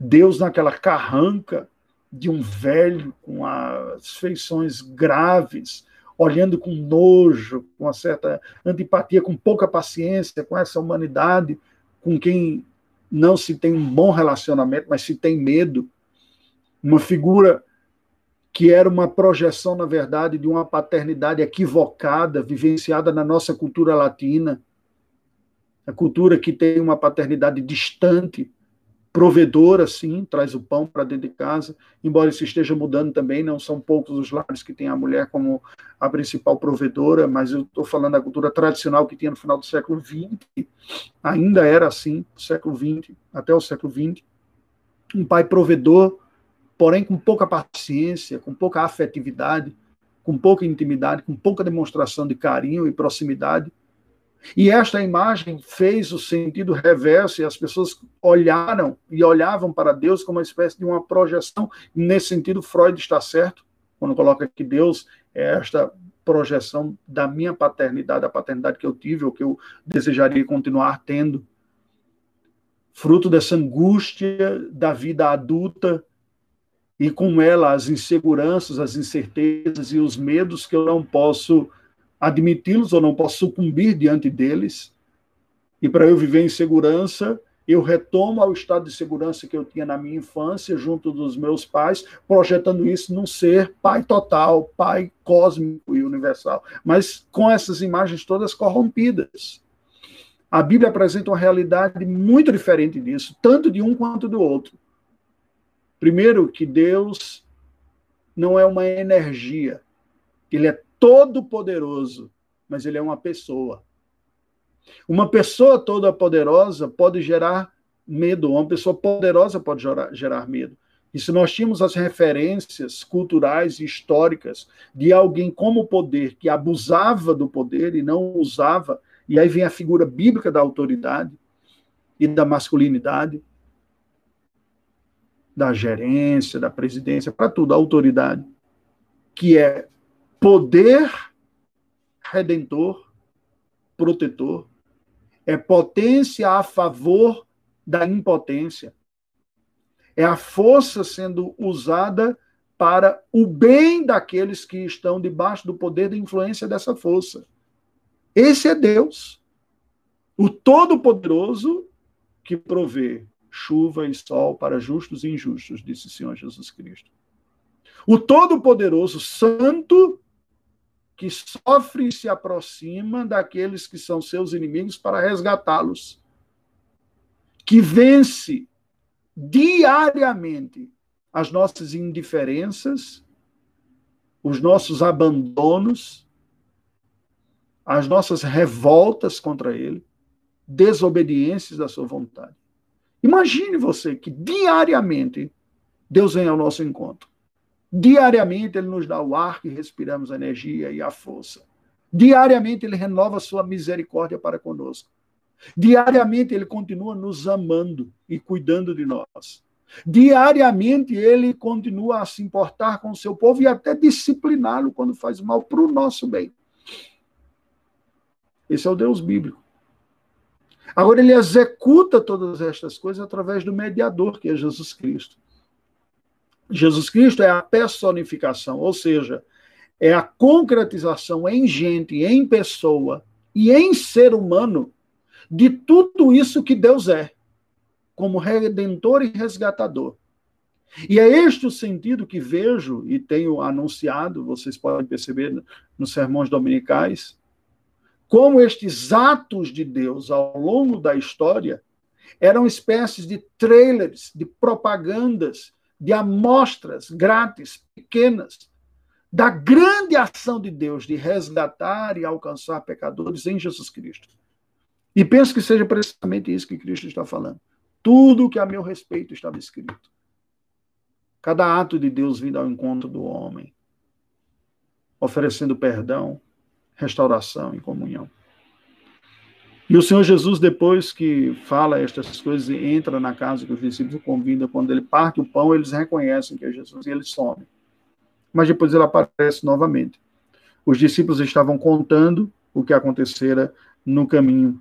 Deus naquela carranca de um velho com as feições graves, olhando com nojo, com uma certa antipatia, com pouca paciência com essa humanidade, com quem não se tem um bom relacionamento, mas se tem medo. Uma figura que era uma projeção, na verdade, de uma paternidade equivocada, vivenciada na nossa cultura latina, a cultura que tem uma paternidade distante, provedora, sim, traz o pão para dentro de casa, embora isso esteja mudando também, não são poucos os lares que têm a mulher como a principal provedora, mas eu estou falando da cultura tradicional que tinha no final do século XX, ainda era assim, século XX, até o século XX, um pai provedor, porém com pouca paciência, com pouca afetividade, com pouca intimidade, com pouca demonstração de carinho e proximidade. E esta imagem fez o sentido reverso e as pessoas olharam e olhavam para Deus como uma espécie de uma projeção. Nesse sentido, Freud está certo quando coloca que Deus é esta projeção da minha paternidade, a paternidade que eu tive ou que eu desejaria continuar tendo. Fruto dessa angústia da vida adulta e com ela as inseguranças, as incertezas e os medos que eu não posso admiti-los ou não posso sucumbir diante deles. E para eu viver em segurança, eu retomo ao estado de segurança que eu tinha na minha infância, junto dos meus pais, projetando isso num ser pai total, pai cósmico e universal, mas com essas imagens todas corrompidas. A Bíblia apresenta uma realidade muito diferente disso, tanto de um quanto do outro. Primeiro, que Deus não é uma energia, ele é todo poderoso, mas ele é uma pessoa. Uma pessoa toda poderosa pode gerar medo, uma pessoa poderosa pode gerar, gerar medo. E se nós tínhamos as referências culturais e históricas de alguém como poder que abusava do poder e não usava, e aí vem a figura bíblica da autoridade e da masculinidade, da gerência, da presidência, para tudo, a autoridade, que é poder redentor, protetor, é potência a favor da impotência. É a força sendo usada para o bem daqueles que estão debaixo do poder da influência dessa força. Esse é Deus, o Todo-Poderoso que provê chuva e sol para justos e injustos, disse o Senhor Jesus Cristo. O Todo-Poderoso Santo que sofre e se aproxima daqueles que são seus inimigos para resgatá-los. Que vence diariamente as nossas indiferenças, os nossos abandonos, as nossas revoltas contra ele, desobediências da sua vontade Imagine você que diariamente Deus vem ao nosso encontro. Diariamente Ele nos dá o ar que respiramos, a energia e a força. Diariamente Ele renova sua misericórdia para conosco. Diariamente Ele continua nos amando e cuidando de nós. Diariamente ele continua a se importar com o seu povo e até discipliná-lo quando faz mal para o nosso bem. Esse é o Deus bíblico. Agora, ele executa todas estas coisas através do mediador, que é Jesus Cristo. Jesus Cristo é a personificação, ou seja, é a concretização em gente, em pessoa e em ser humano de tudo isso que Deus é como redentor e resgatador. E é este o sentido que vejo e tenho anunciado, vocês podem perceber nos sermões dominicais, como estes atos de Deus ao longo da história eram espécies de trailers, de propagandas, de amostras grátis, pequenas, da grande ação de Deus de resgatar e alcançar pecadores em Jesus Cristo. E penso que seja precisamente isso que Cristo está falando. Tudo que a meu respeito estava escrito. Cada ato de Deus vindo ao encontro do homem, oferecendo perdão, restauração e comunhão. E o Senhor Jesus, depois que fala estas coisas, entra na casa que os discípulos convidam, quando ele parte o pão, eles reconhecem que é Jesus e eles somem. Mas depois ele aparece novamente. Os discípulos estavam contando o que acontecera no caminho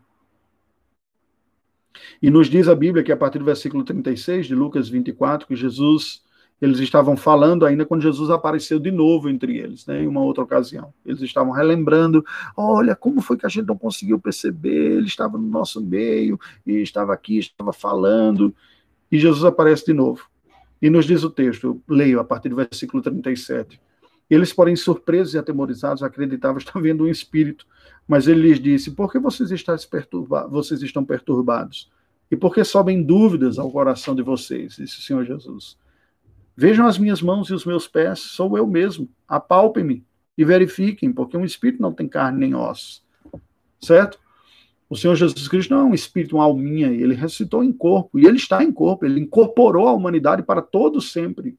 e nos diz a Bíblia que a partir do versículo 36 de Lucas 24, que Jesus, eles estavam falando ainda quando Jesus apareceu de novo entre eles, né, em uma outra ocasião. Eles estavam relembrando: olha, como foi que a gente não conseguiu perceber? Ele estava no nosso meio, e estava aqui, estava falando. E Jesus aparece de novo. E nos diz o texto, leio a partir do versículo 37. Eles, porém, surpresos e atemorizados, acreditavam estar vendo um espírito. Mas ele lhes disse: Por que vocês? Vocês estão perturbados? E por que sobem dúvidas ao coração de vocês? Disse o Senhor Jesus. Vejam as minhas mãos e os meus pés, sou eu mesmo. Apalpem-me e verifiquem, porque um espírito não tem carne nem ossos. Certo? O Senhor Jesus Cristo não é um espírito, uma alminha, ele ressuscitou em corpo, e ele está em corpo, ele incorporou a humanidade para todo sempre.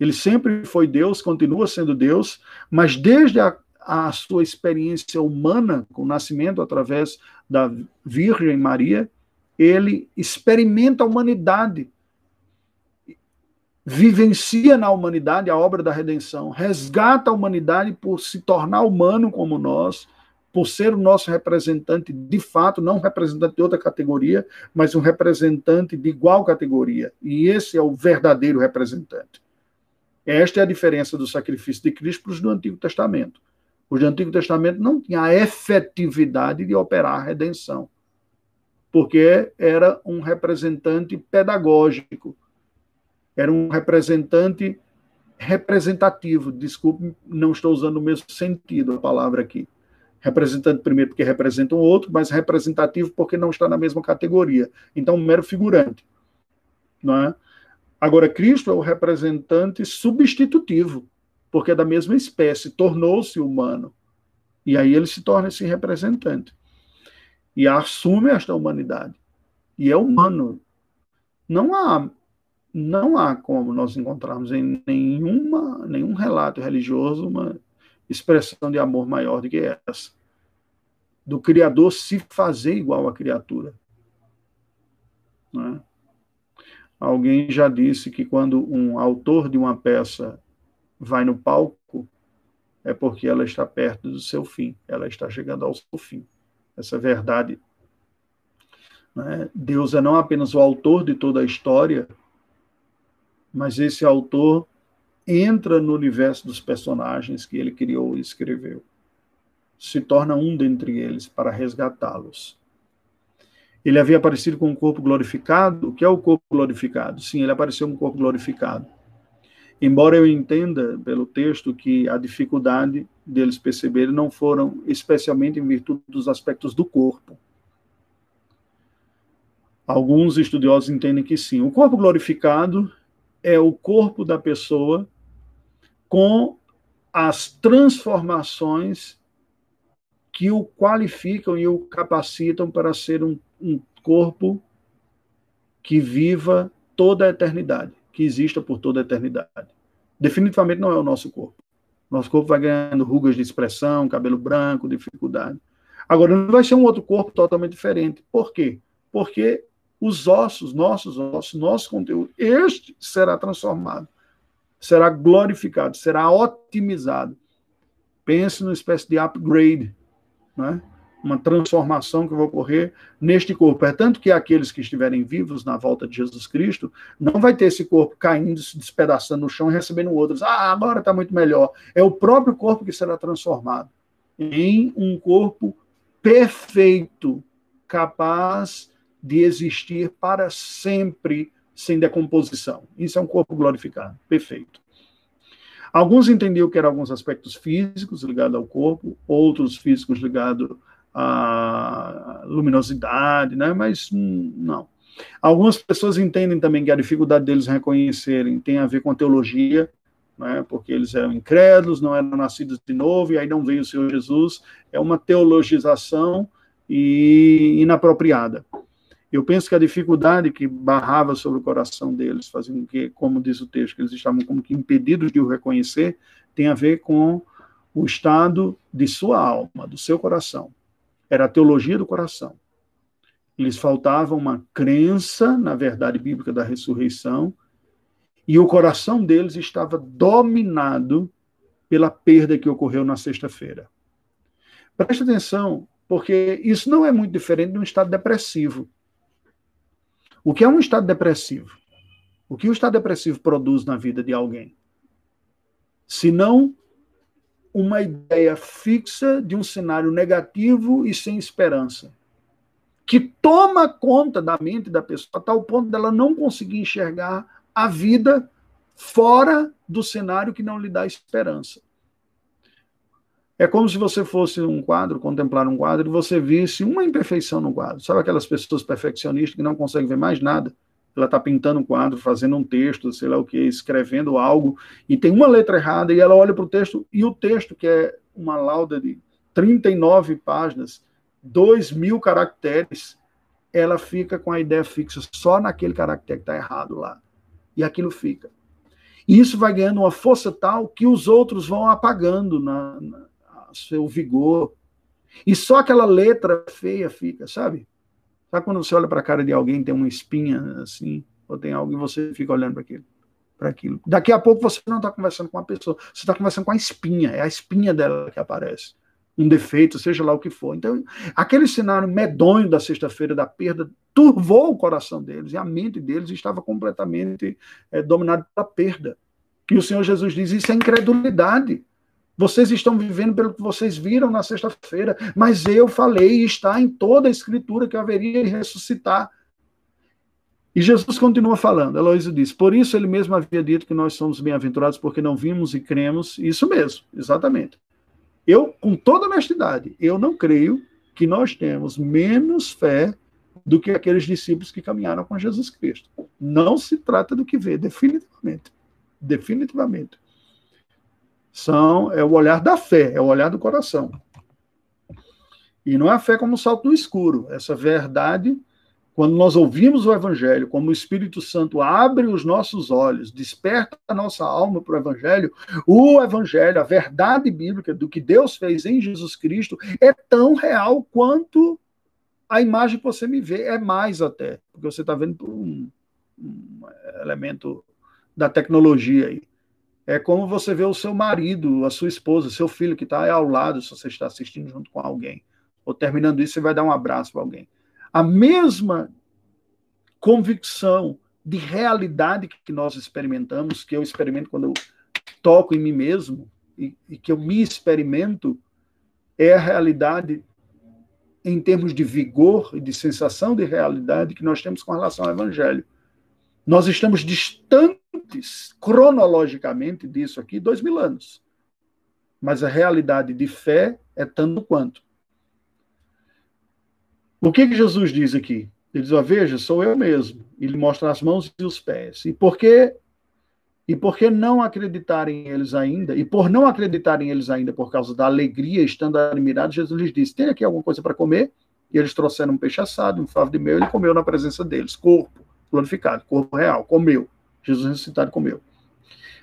Ele sempre foi Deus, continua sendo Deus, mas desde a, a sua experiência humana, com o nascimento através da Virgem Maria, ele experimenta a humanidade, vivencia na humanidade a obra da redenção, resgata a humanidade por se tornar humano como nós, por ser o nosso representante de fato, não representante de outra categoria, mas um representante de igual categoria. E esse é o verdadeiro representante. Esta é a diferença do sacrifício de Cristo para os do Antigo Testamento. Os do Antigo Testamento não tinham a efetividade de operar a redenção porque era um representante pedagógico, era um representante representativo. Desculpe, não estou usando o mesmo sentido a palavra aqui. Representante, primeiro, porque representa um outro, mas representativo porque não está na mesma categoria. Então, um mero figurante. Não é? Agora, Cristo é o representante substitutivo, porque é da mesma espécie, tornou-se humano. E aí ele se torna esse representante e assume esta humanidade. E é humano. Não há não há como nós encontrarmos em nenhuma, nenhum relato religioso uma expressão de amor maior do que essa. Do Criador se fazer igual à criatura. Né? Alguém já disse que quando um autor de uma peça vai no palco, é porque ela está perto do seu fim, ela está chegando ao seu fim essa verdade. Né? Deus é não apenas o autor de toda a história, mas esse autor entra no universo dos personagens que ele criou e escreveu. Se torna um dentre eles para resgatá-los. Ele havia aparecido com um corpo glorificado. O que é o corpo glorificado? Sim, ele apareceu com um corpo glorificado. Embora eu entenda pelo texto que a dificuldade deles perceberem não foram especialmente em virtude dos aspectos do corpo. Alguns estudiosos entendem que sim. O corpo glorificado é o corpo da pessoa com as transformações que o qualificam e o capacitam para ser um, um corpo que viva toda a eternidade, que exista por toda a eternidade. Definitivamente não é o nosso corpo. Nosso corpo vai ganhando rugas de expressão, cabelo branco, dificuldade. Agora, não vai ser um outro corpo totalmente diferente. Por quê? Porque os ossos, nossos ossos, nosso conteúdo, este será transformado, será glorificado, será otimizado. Pense numa espécie de upgrade, né? uma transformação que vai ocorrer neste corpo. É tanto que aqueles que estiverem vivos na volta de Jesus Cristo não vai ter esse corpo caindo, se despedaçando no chão e recebendo outros. Ah, agora está muito melhor. É o próprio corpo que será transformado em um corpo perfeito, capaz de existir para sempre sem decomposição. Isso é um corpo glorificado, perfeito. Alguns entendiam que eram alguns aspectos físicos ligados ao corpo, outros físicos ligados a luminosidade, né? Mas hum, não. Algumas pessoas entendem também que a dificuldade deles reconhecerem tem a ver com a teologia, né? Porque eles eram incrédulos, não eram nascidos de novo e aí não veio o Senhor Jesus. É uma teologização e inapropriada. Eu penso que a dificuldade que barrava sobre o coração deles, fazendo que, como diz o texto, que eles estavam como que impedidos de o reconhecer, tem a ver com o estado de sua alma, do seu coração era a teologia do coração. Lhes faltava uma crença na verdade bíblica da ressurreição e o coração deles estava dominado pela perda que ocorreu na sexta-feira. Preste atenção, porque isso não é muito diferente de um estado depressivo. O que é um estado depressivo? O que o estado depressivo produz na vida de alguém? Se não uma ideia fixa de um cenário negativo e sem esperança, que toma conta da mente da pessoa a tal ponto dela não conseguir enxergar a vida fora do cenário que não lhe dá esperança. É como se você fosse um quadro, contemplar um quadro, e você visse uma imperfeição no quadro. Sabe aquelas pessoas perfeccionistas que não conseguem ver mais nada? ela está pintando um quadro, fazendo um texto, sei lá o que, escrevendo algo, e tem uma letra errada, e ela olha para o texto, e o texto, que é uma lauda de 39 páginas, 2 mil caracteres, ela fica com a ideia fixa só naquele caractere que está errado lá. E aquilo fica. E isso vai ganhando uma força tal que os outros vão apagando na, na seu vigor. E só aquela letra feia fica, sabe? Sabe quando você olha para a cara de alguém, tem uma espinha assim, ou tem algo e você fica olhando para aquilo? Para aquilo. Daqui a pouco você não está conversando com a pessoa, você está conversando com a espinha, é a espinha dela que aparece. Um defeito, seja lá o que for. Então, aquele cenário medonho da sexta-feira, da perda, turvou o coração deles e a mente deles estava completamente é, dominada pela perda. E o Senhor Jesus diz: Isso é incredulidade. Vocês estão vivendo pelo que vocês viram na sexta-feira, mas eu falei, está em toda a escritura que haveria de ressuscitar. E Jesus continua falando, Eloísio diz, por isso ele mesmo havia dito que nós somos bem-aventurados porque não vimos e cremos, isso mesmo, exatamente. Eu, com toda honestidade, eu não creio que nós temos menos fé do que aqueles discípulos que caminharam com Jesus Cristo. Não se trata do que vê, definitivamente. Definitivamente são é o olhar da fé, é o olhar do coração. E não é a fé como um salto no escuro. Essa verdade, quando nós ouvimos o Evangelho, como o Espírito Santo abre os nossos olhos, desperta a nossa alma para o Evangelho, o Evangelho, a verdade bíblica do que Deus fez em Jesus Cristo, é tão real quanto a imagem que você me vê, é mais até, porque você está vendo por um, um elemento da tecnologia aí. É como você vê o seu marido, a sua esposa, seu filho que está ao lado, se você está assistindo junto com alguém. Ou terminando isso, você vai dar um abraço para alguém. A mesma convicção de realidade que nós experimentamos, que eu experimento quando eu toco em mim mesmo, e, e que eu me experimento, é a realidade em termos de vigor e de sensação de realidade que nós temos com relação ao Evangelho. Nós estamos distantes, cronologicamente, disso aqui, dois mil anos. Mas a realidade de fé é tanto quanto. O que, que Jesus diz aqui? Ele diz: oh, Veja, sou eu mesmo. Ele mostra as mãos e os pés. E por que e por que não acreditarem eles ainda? E por não acreditarem eles ainda por causa da alegria, estando admirados, Jesus lhes disse: Tem aqui alguma coisa para comer? E eles trouxeram um peixe assado, um favo de mel, ele comeu na presença deles, corpo glorificado, corpo real, comeu. Jesus ressuscitado comeu.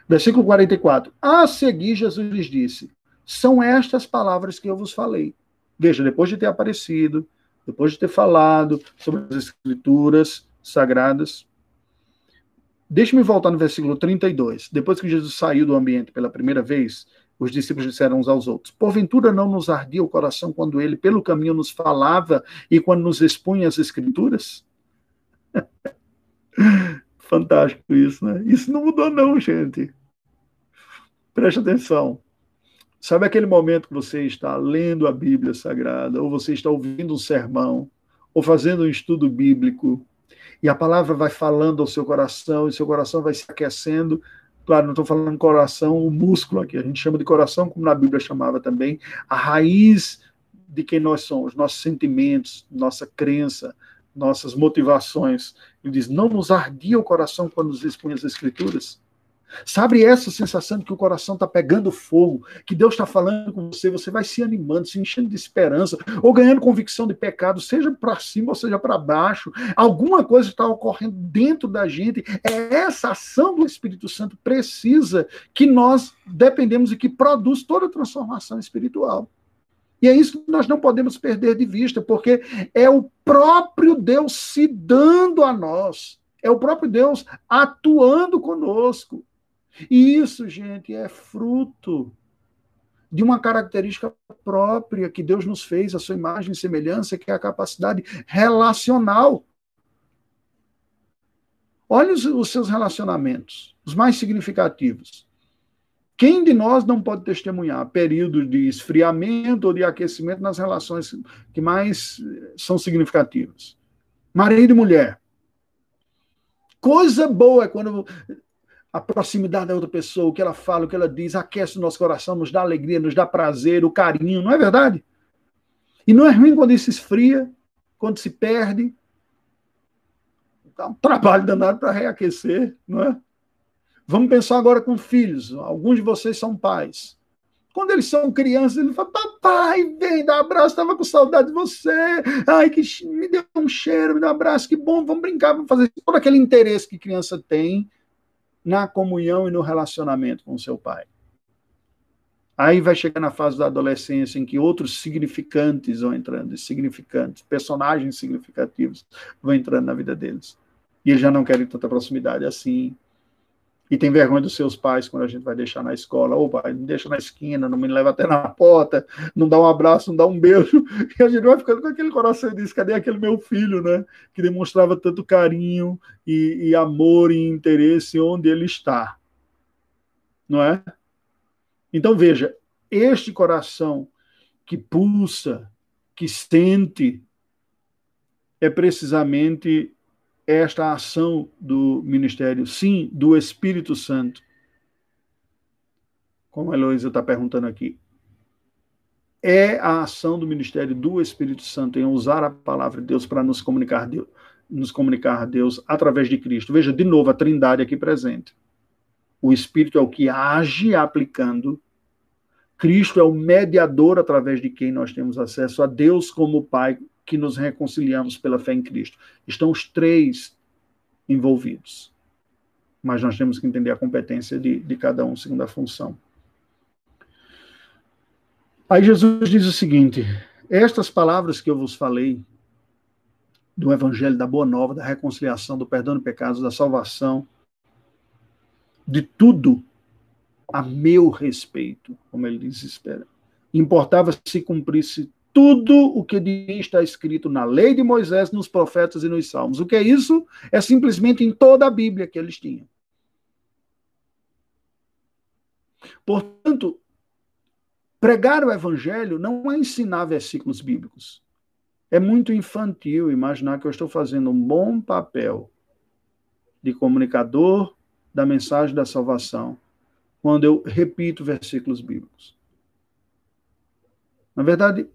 Versículo 44. A seguir, Jesus lhes disse: São estas palavras que eu vos falei. Veja, depois de ter aparecido, depois de ter falado sobre as escrituras sagradas. Deixe-me voltar no versículo 32. Depois que Jesus saiu do ambiente pela primeira vez, os discípulos disseram uns aos outros: Porventura não nos ardia o coração quando ele pelo caminho nos falava e quando nos expunha as escrituras? Fantástico isso, né? Isso não mudou, não, gente. Preste atenção. Sabe aquele momento que você está lendo a Bíblia Sagrada, ou você está ouvindo um sermão, ou fazendo um estudo bíblico, e a palavra vai falando ao seu coração, e seu coração vai se aquecendo. Claro, não estou falando coração, o músculo aqui, a gente chama de coração, como na Bíblia chamava também, a raiz de quem nós somos, nossos sentimentos, nossa crença, nossas motivações. Ele diz: Não nos ardia o coração quando nos expõe as Escrituras? Sabe essa sensação de que o coração está pegando fogo, que Deus está falando com você, você vai se animando, se enchendo de esperança, ou ganhando convicção de pecado, seja para cima ou seja para baixo. Alguma coisa está ocorrendo dentro da gente. É essa ação do Espírito Santo precisa que nós dependemos e que produz toda a transformação espiritual. E é isso que nós não podemos perder de vista, porque é o próprio Deus se dando a nós, é o próprio Deus atuando conosco. E isso, gente, é fruto de uma característica própria que Deus nos fez, a sua imagem e semelhança, que é a capacidade relacional. Olhe os, os seus relacionamentos, os mais significativos. Quem de nós não pode testemunhar períodos de esfriamento ou de aquecimento nas relações que mais são significativas? Marido e mulher. Coisa boa é quando a proximidade da outra pessoa, o que ela fala, o que ela diz, aquece o nosso coração, nos dá alegria, nos dá prazer, o carinho, não é verdade? E não é ruim quando isso esfria, quando se perde. Dá um trabalho danado para reaquecer, não é? Vamos pensar agora com filhos. Alguns de vocês são pais. Quando eles são crianças, ele fala: Papai, vem, dá um abraço, estava com saudade de você. Ai, que me deu um cheiro, me deu um abraço, que bom, vamos brincar, vamos fazer todo aquele interesse que criança tem na comunhão e no relacionamento com seu pai. Aí vai chegar na fase da adolescência em que outros significantes vão entrando, significantes, personagens significativos vão entrando na vida deles. E eles já não querem tanta proximidade assim e tem vergonha dos seus pais quando a gente vai deixar na escola. Ô pai, me deixa na esquina, não me leva até na porta, não dá um abraço, não dá um beijo. E a gente vai ficando com aquele coração e diz: cadê aquele meu filho, né? Que demonstrava tanto carinho e, e amor e interesse onde ele está. Não é? Então veja, este coração que pulsa, que sente, é precisamente esta ação do ministério, sim, do Espírito Santo. Como a Heloísa está perguntando aqui. É a ação do ministério do Espírito Santo em usar a palavra de Deus para nos comunicar Deus, nos comunicar a Deus através de Cristo. Veja, de novo, a trindade aqui presente. O Espírito é o que age aplicando. Cristo é o mediador através de quem nós temos acesso a Deus como Pai que nos reconciliamos pela fé em Cristo. Estão os três envolvidos. Mas nós temos que entender a competência de, de cada um segundo a função. Aí Jesus diz o seguinte: Estas palavras que eu vos falei, do Evangelho, da Boa Nova, da reconciliação, do perdão de pecados, da salvação, de tudo a meu respeito, como ele diz, espera. Importava se cumprisse tudo o que está escrito na lei de Moisés, nos profetas e nos salmos. O que é isso? É simplesmente em toda a Bíblia que eles tinham. Portanto, pregar o evangelho não é ensinar versículos bíblicos. É muito infantil imaginar que eu estou fazendo um bom papel de comunicador da mensagem da salvação quando eu repito versículos bíblicos. Na verdade,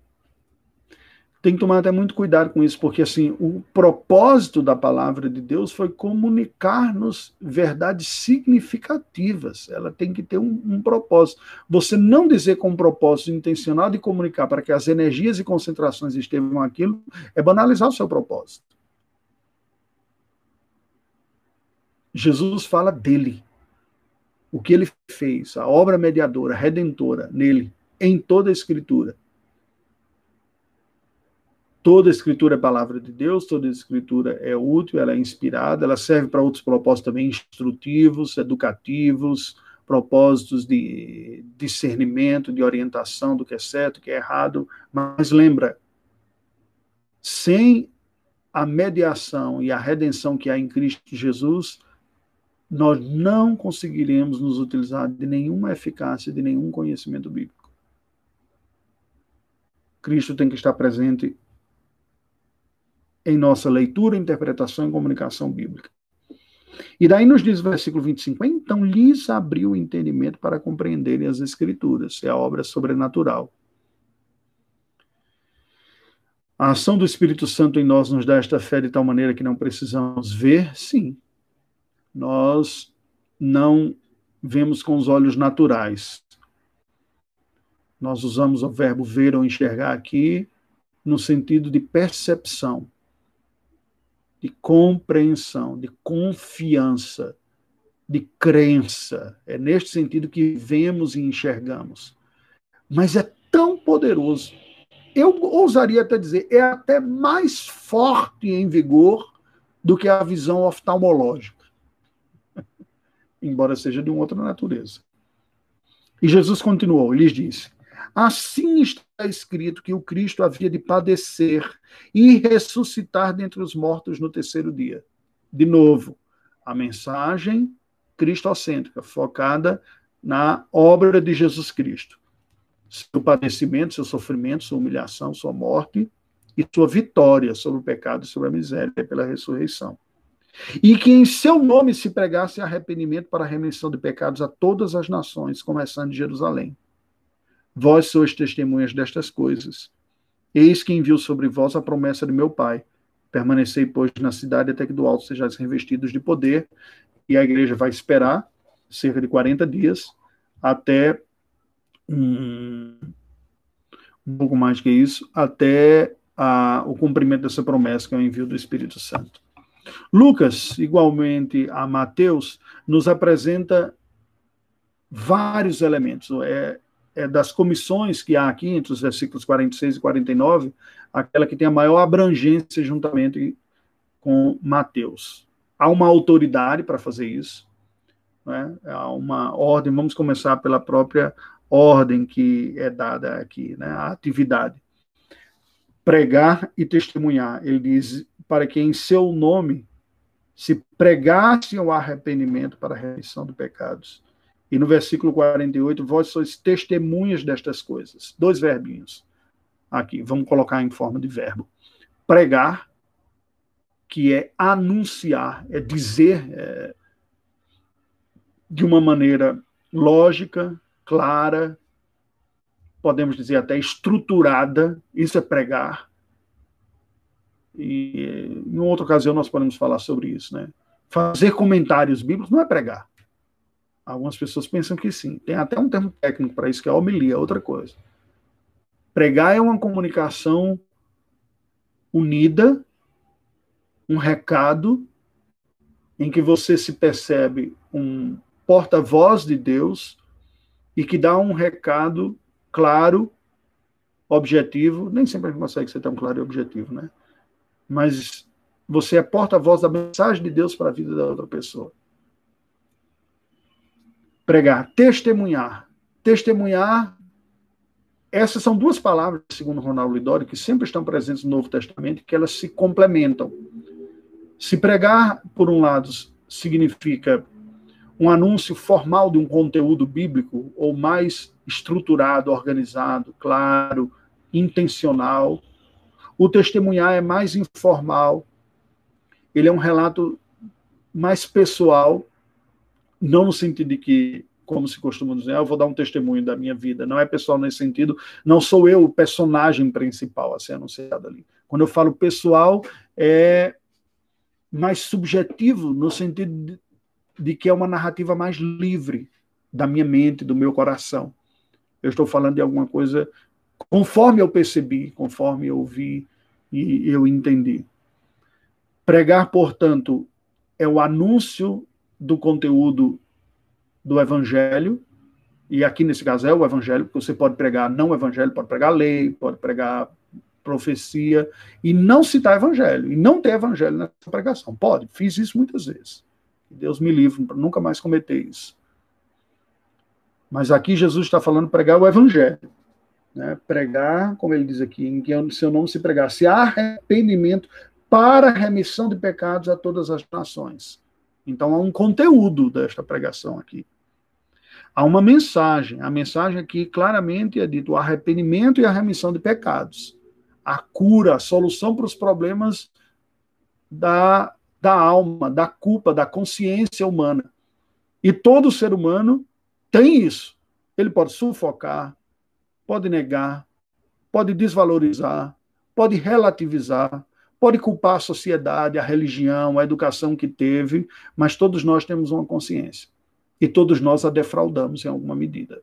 tem que tomar até muito cuidado com isso, porque assim, o propósito da palavra de Deus foi comunicar-nos verdades significativas. Ela tem que ter um, um, propósito. Você não dizer com um propósito intencional de comunicar para que as energias e concentrações estejam aquilo, é banalizar o seu propósito. Jesus fala dele. O que ele fez, a obra mediadora, redentora nele, em toda a Escritura. Toda Escritura é palavra de Deus, toda Escritura é útil, ela é inspirada, ela serve para outros propósitos também instrutivos, educativos, propósitos de discernimento, de orientação do que é certo, do que é errado. Mas lembra, sem a mediação e a redenção que há em Cristo Jesus, nós não conseguiremos nos utilizar de nenhuma eficácia, de nenhum conhecimento bíblico. Cristo tem que estar presente em nossa leitura, interpretação e comunicação bíblica. E daí nos diz o versículo 25: então lhes abriu o entendimento para compreenderem as Escrituras, é a obra sobrenatural. A ação do Espírito Santo em nós nos dá esta fé de tal maneira que não precisamos ver? Sim. Nós não vemos com os olhos naturais. Nós usamos o verbo ver ou enxergar aqui no sentido de percepção, de compreensão, de confiança, de crença. É neste sentido que vemos e enxergamos. Mas é tão poderoso eu ousaria até dizer, é até mais forte em vigor do que a visão oftalmológica, embora seja de uma outra natureza. E Jesus continuou, lhes disse: Assim está escrito que o Cristo havia de padecer e ressuscitar dentre os mortos no terceiro dia. De novo, a mensagem cristocêntrica, focada na obra de Jesus Cristo seu padecimento, seu sofrimento, sua humilhação, sua morte e sua vitória sobre o pecado e sobre a miséria pela ressurreição. E que em seu nome se pregasse arrependimento para a remissão de pecados a todas as nações, começando de Jerusalém. Vós sois testemunhas destas coisas. Eis que enviou sobre vós a promessa de meu Pai. Permanecei, pois, na cidade até que do alto sejais revestidos de poder. E a igreja vai esperar cerca de 40 dias até um, um pouco mais que isso, até a, o cumprimento dessa promessa, que é o envio do Espírito Santo. Lucas, igualmente a Mateus, nos apresenta vários elementos. É, é, das comissões que há aqui, entre os versículos 46 e 49, aquela que tem a maior abrangência juntamente com Mateus. Há uma autoridade para fazer isso, né? há uma ordem, vamos começar pela própria ordem que é dada aqui, né, a atividade. Pregar e testemunhar. Ele diz para que em seu nome se pregasse o arrependimento para a remissão de pecados. E no versículo 48, vós sois testemunhas destas coisas. Dois verbinhos aqui, vamos colocar em forma de verbo. Pregar, que é anunciar, é dizer é, de uma maneira lógica, clara, podemos dizer até estruturada, isso é pregar. E em outra ocasião nós podemos falar sobre isso, né? Fazer comentários bíblicos não é pregar. Algumas pessoas pensam que sim. Tem até um termo técnico para isso, que é homilia, outra coisa. Pregar é uma comunicação unida, um recado em que você se percebe um porta-voz de Deus e que dá um recado claro, objetivo. Nem sempre a gente consegue ser tão claro e objetivo, né? Mas você é porta-voz da mensagem de Deus para a vida da outra pessoa. Pregar, testemunhar. Testemunhar, essas são duas palavras, segundo Ronaldo Lidori, que sempre estão presentes no Novo Testamento, que elas se complementam. Se pregar, por um lado, significa um anúncio formal de um conteúdo bíblico ou mais estruturado, organizado, claro, intencional. O testemunhar é mais informal, ele é um relato mais pessoal, não no sentido de que, como se costuma dizer, ah, eu vou dar um testemunho da minha vida. Não é pessoal nesse sentido, não sou eu o personagem principal a ser anunciado ali. Quando eu falo pessoal, é mais subjetivo, no sentido de que é uma narrativa mais livre da minha mente, do meu coração. Eu estou falando de alguma coisa conforme eu percebi, conforme eu vi e eu entendi. Pregar, portanto, é o anúncio do conteúdo do evangelho, e aqui nesse caso é o evangelho, porque você pode pregar não evangelho, pode pregar lei, pode pregar profecia, e não citar evangelho, e não ter evangelho nessa pregação. Pode, fiz isso muitas vezes. Deus me livre nunca mais cometer isso. Mas aqui Jesus está falando pregar o evangelho. Né? Pregar, como ele diz aqui, em que seu nome se pregasse arrependimento para remissão de pecados a todas as nações. Então há um conteúdo desta pregação aqui. Há uma mensagem. A mensagem aqui claramente é dito o arrependimento e a remissão de pecados. A cura, a solução para os problemas da, da alma, da culpa, da consciência humana. E todo ser humano tem isso. Ele pode sufocar, pode negar, pode desvalorizar, pode relativizar, pode culpar a sociedade, a religião, a educação que teve, mas todos nós temos uma consciência. E todos nós a defraudamos em alguma medida.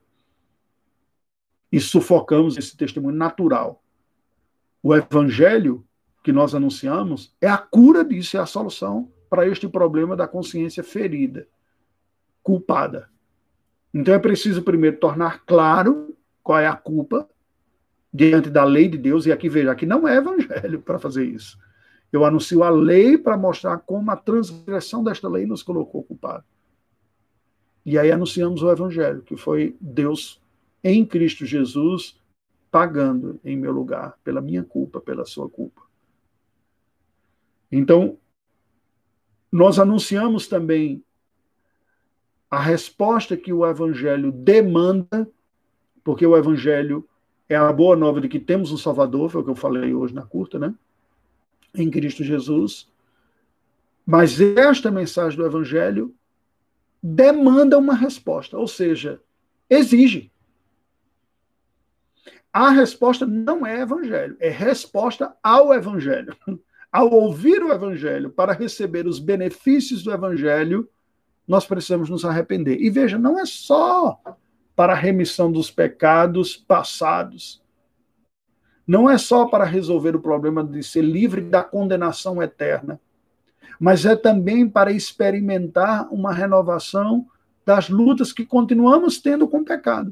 E sufocamos esse testemunho natural. O evangelho que nós anunciamos é a cura disso, é a solução para este problema da consciência ferida, culpada. Então é preciso primeiro tornar claro qual é a culpa diante da lei de Deus, e aqui veja, aqui não é evangelho para fazer isso. Eu anuncio a lei para mostrar como a transgressão desta lei nos colocou culpado. E aí anunciamos o evangelho, que foi Deus em Cristo Jesus pagando em meu lugar pela minha culpa, pela sua culpa. Então, nós anunciamos também a resposta que o Evangelho demanda, porque o Evangelho é a boa nova de que temos um Salvador, foi o que eu falei hoje na curta, né? Em Cristo Jesus. Mas esta mensagem do Evangelho demanda uma resposta, ou seja, exige. A resposta não é Evangelho, é resposta ao Evangelho. Ao ouvir o Evangelho para receber os benefícios do Evangelho, nós precisamos nos arrepender. E veja, não é só para a remissão dos pecados passados. Não é só para resolver o problema de ser livre da condenação eterna, mas é também para experimentar uma renovação das lutas que continuamos tendo com o pecado.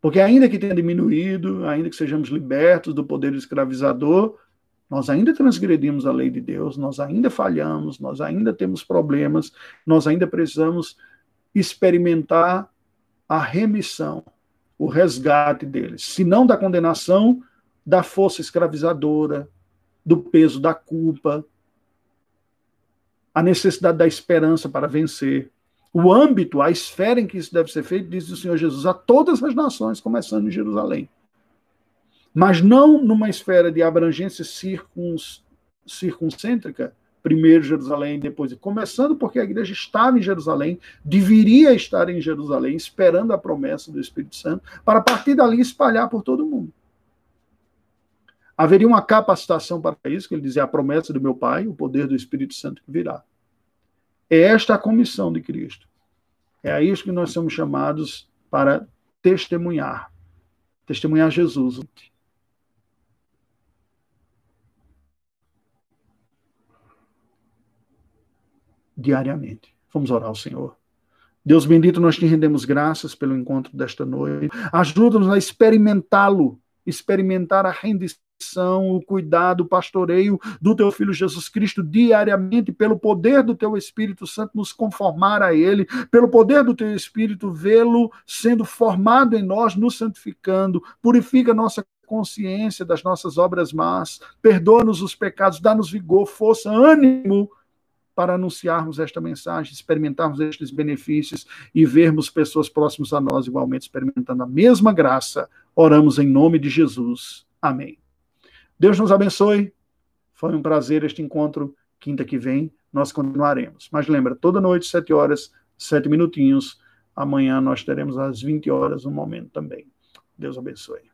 Porque ainda que tenha diminuído, ainda que sejamos libertos do poder escravizador, nós ainda transgredimos a lei de Deus, nós ainda falhamos, nós ainda temos problemas, nós ainda precisamos experimentar a remissão, o resgate deles. Se não da condenação, da força escravizadora, do peso da culpa, a necessidade da esperança para vencer. O âmbito, a esfera em que isso deve ser feito, diz o Senhor Jesus, a todas as nações, começando em Jerusalém mas não numa esfera de abrangência circuns, circuncêntrica, primeiro Jerusalém, depois. Começando porque a igreja estava em Jerusalém, deveria estar em Jerusalém, esperando a promessa do Espírito Santo, para a partir dali espalhar por todo mundo. Haveria uma capacitação para isso, que ele dizia a promessa do meu Pai, o poder do Espírito Santo que virá. É esta a comissão de Cristo. É a isso que nós somos chamados para testemunhar. Testemunhar Jesus diariamente. Vamos orar ao Senhor. Deus bendito, nós te rendemos graças pelo encontro desta noite. Ajuda-nos a experimentá-lo, experimentar a rendição, o cuidado, o pastoreio do teu filho Jesus Cristo diariamente, pelo poder do teu Espírito Santo, nos conformar a ele, pelo poder do teu Espírito, vê-lo sendo formado em nós, nos santificando, purifica nossa consciência das nossas obras más, perdoa-nos os pecados, dá-nos vigor, força, ânimo para anunciarmos esta mensagem, experimentarmos estes benefícios e vermos pessoas próximas a nós igualmente experimentando a mesma graça. Oramos em nome de Jesus. Amém. Deus nos abençoe. Foi um prazer este encontro. Quinta que vem nós continuaremos. Mas lembra, toda noite, sete horas, sete minutinhos. Amanhã nós teremos às 20 horas um momento também. Deus abençoe.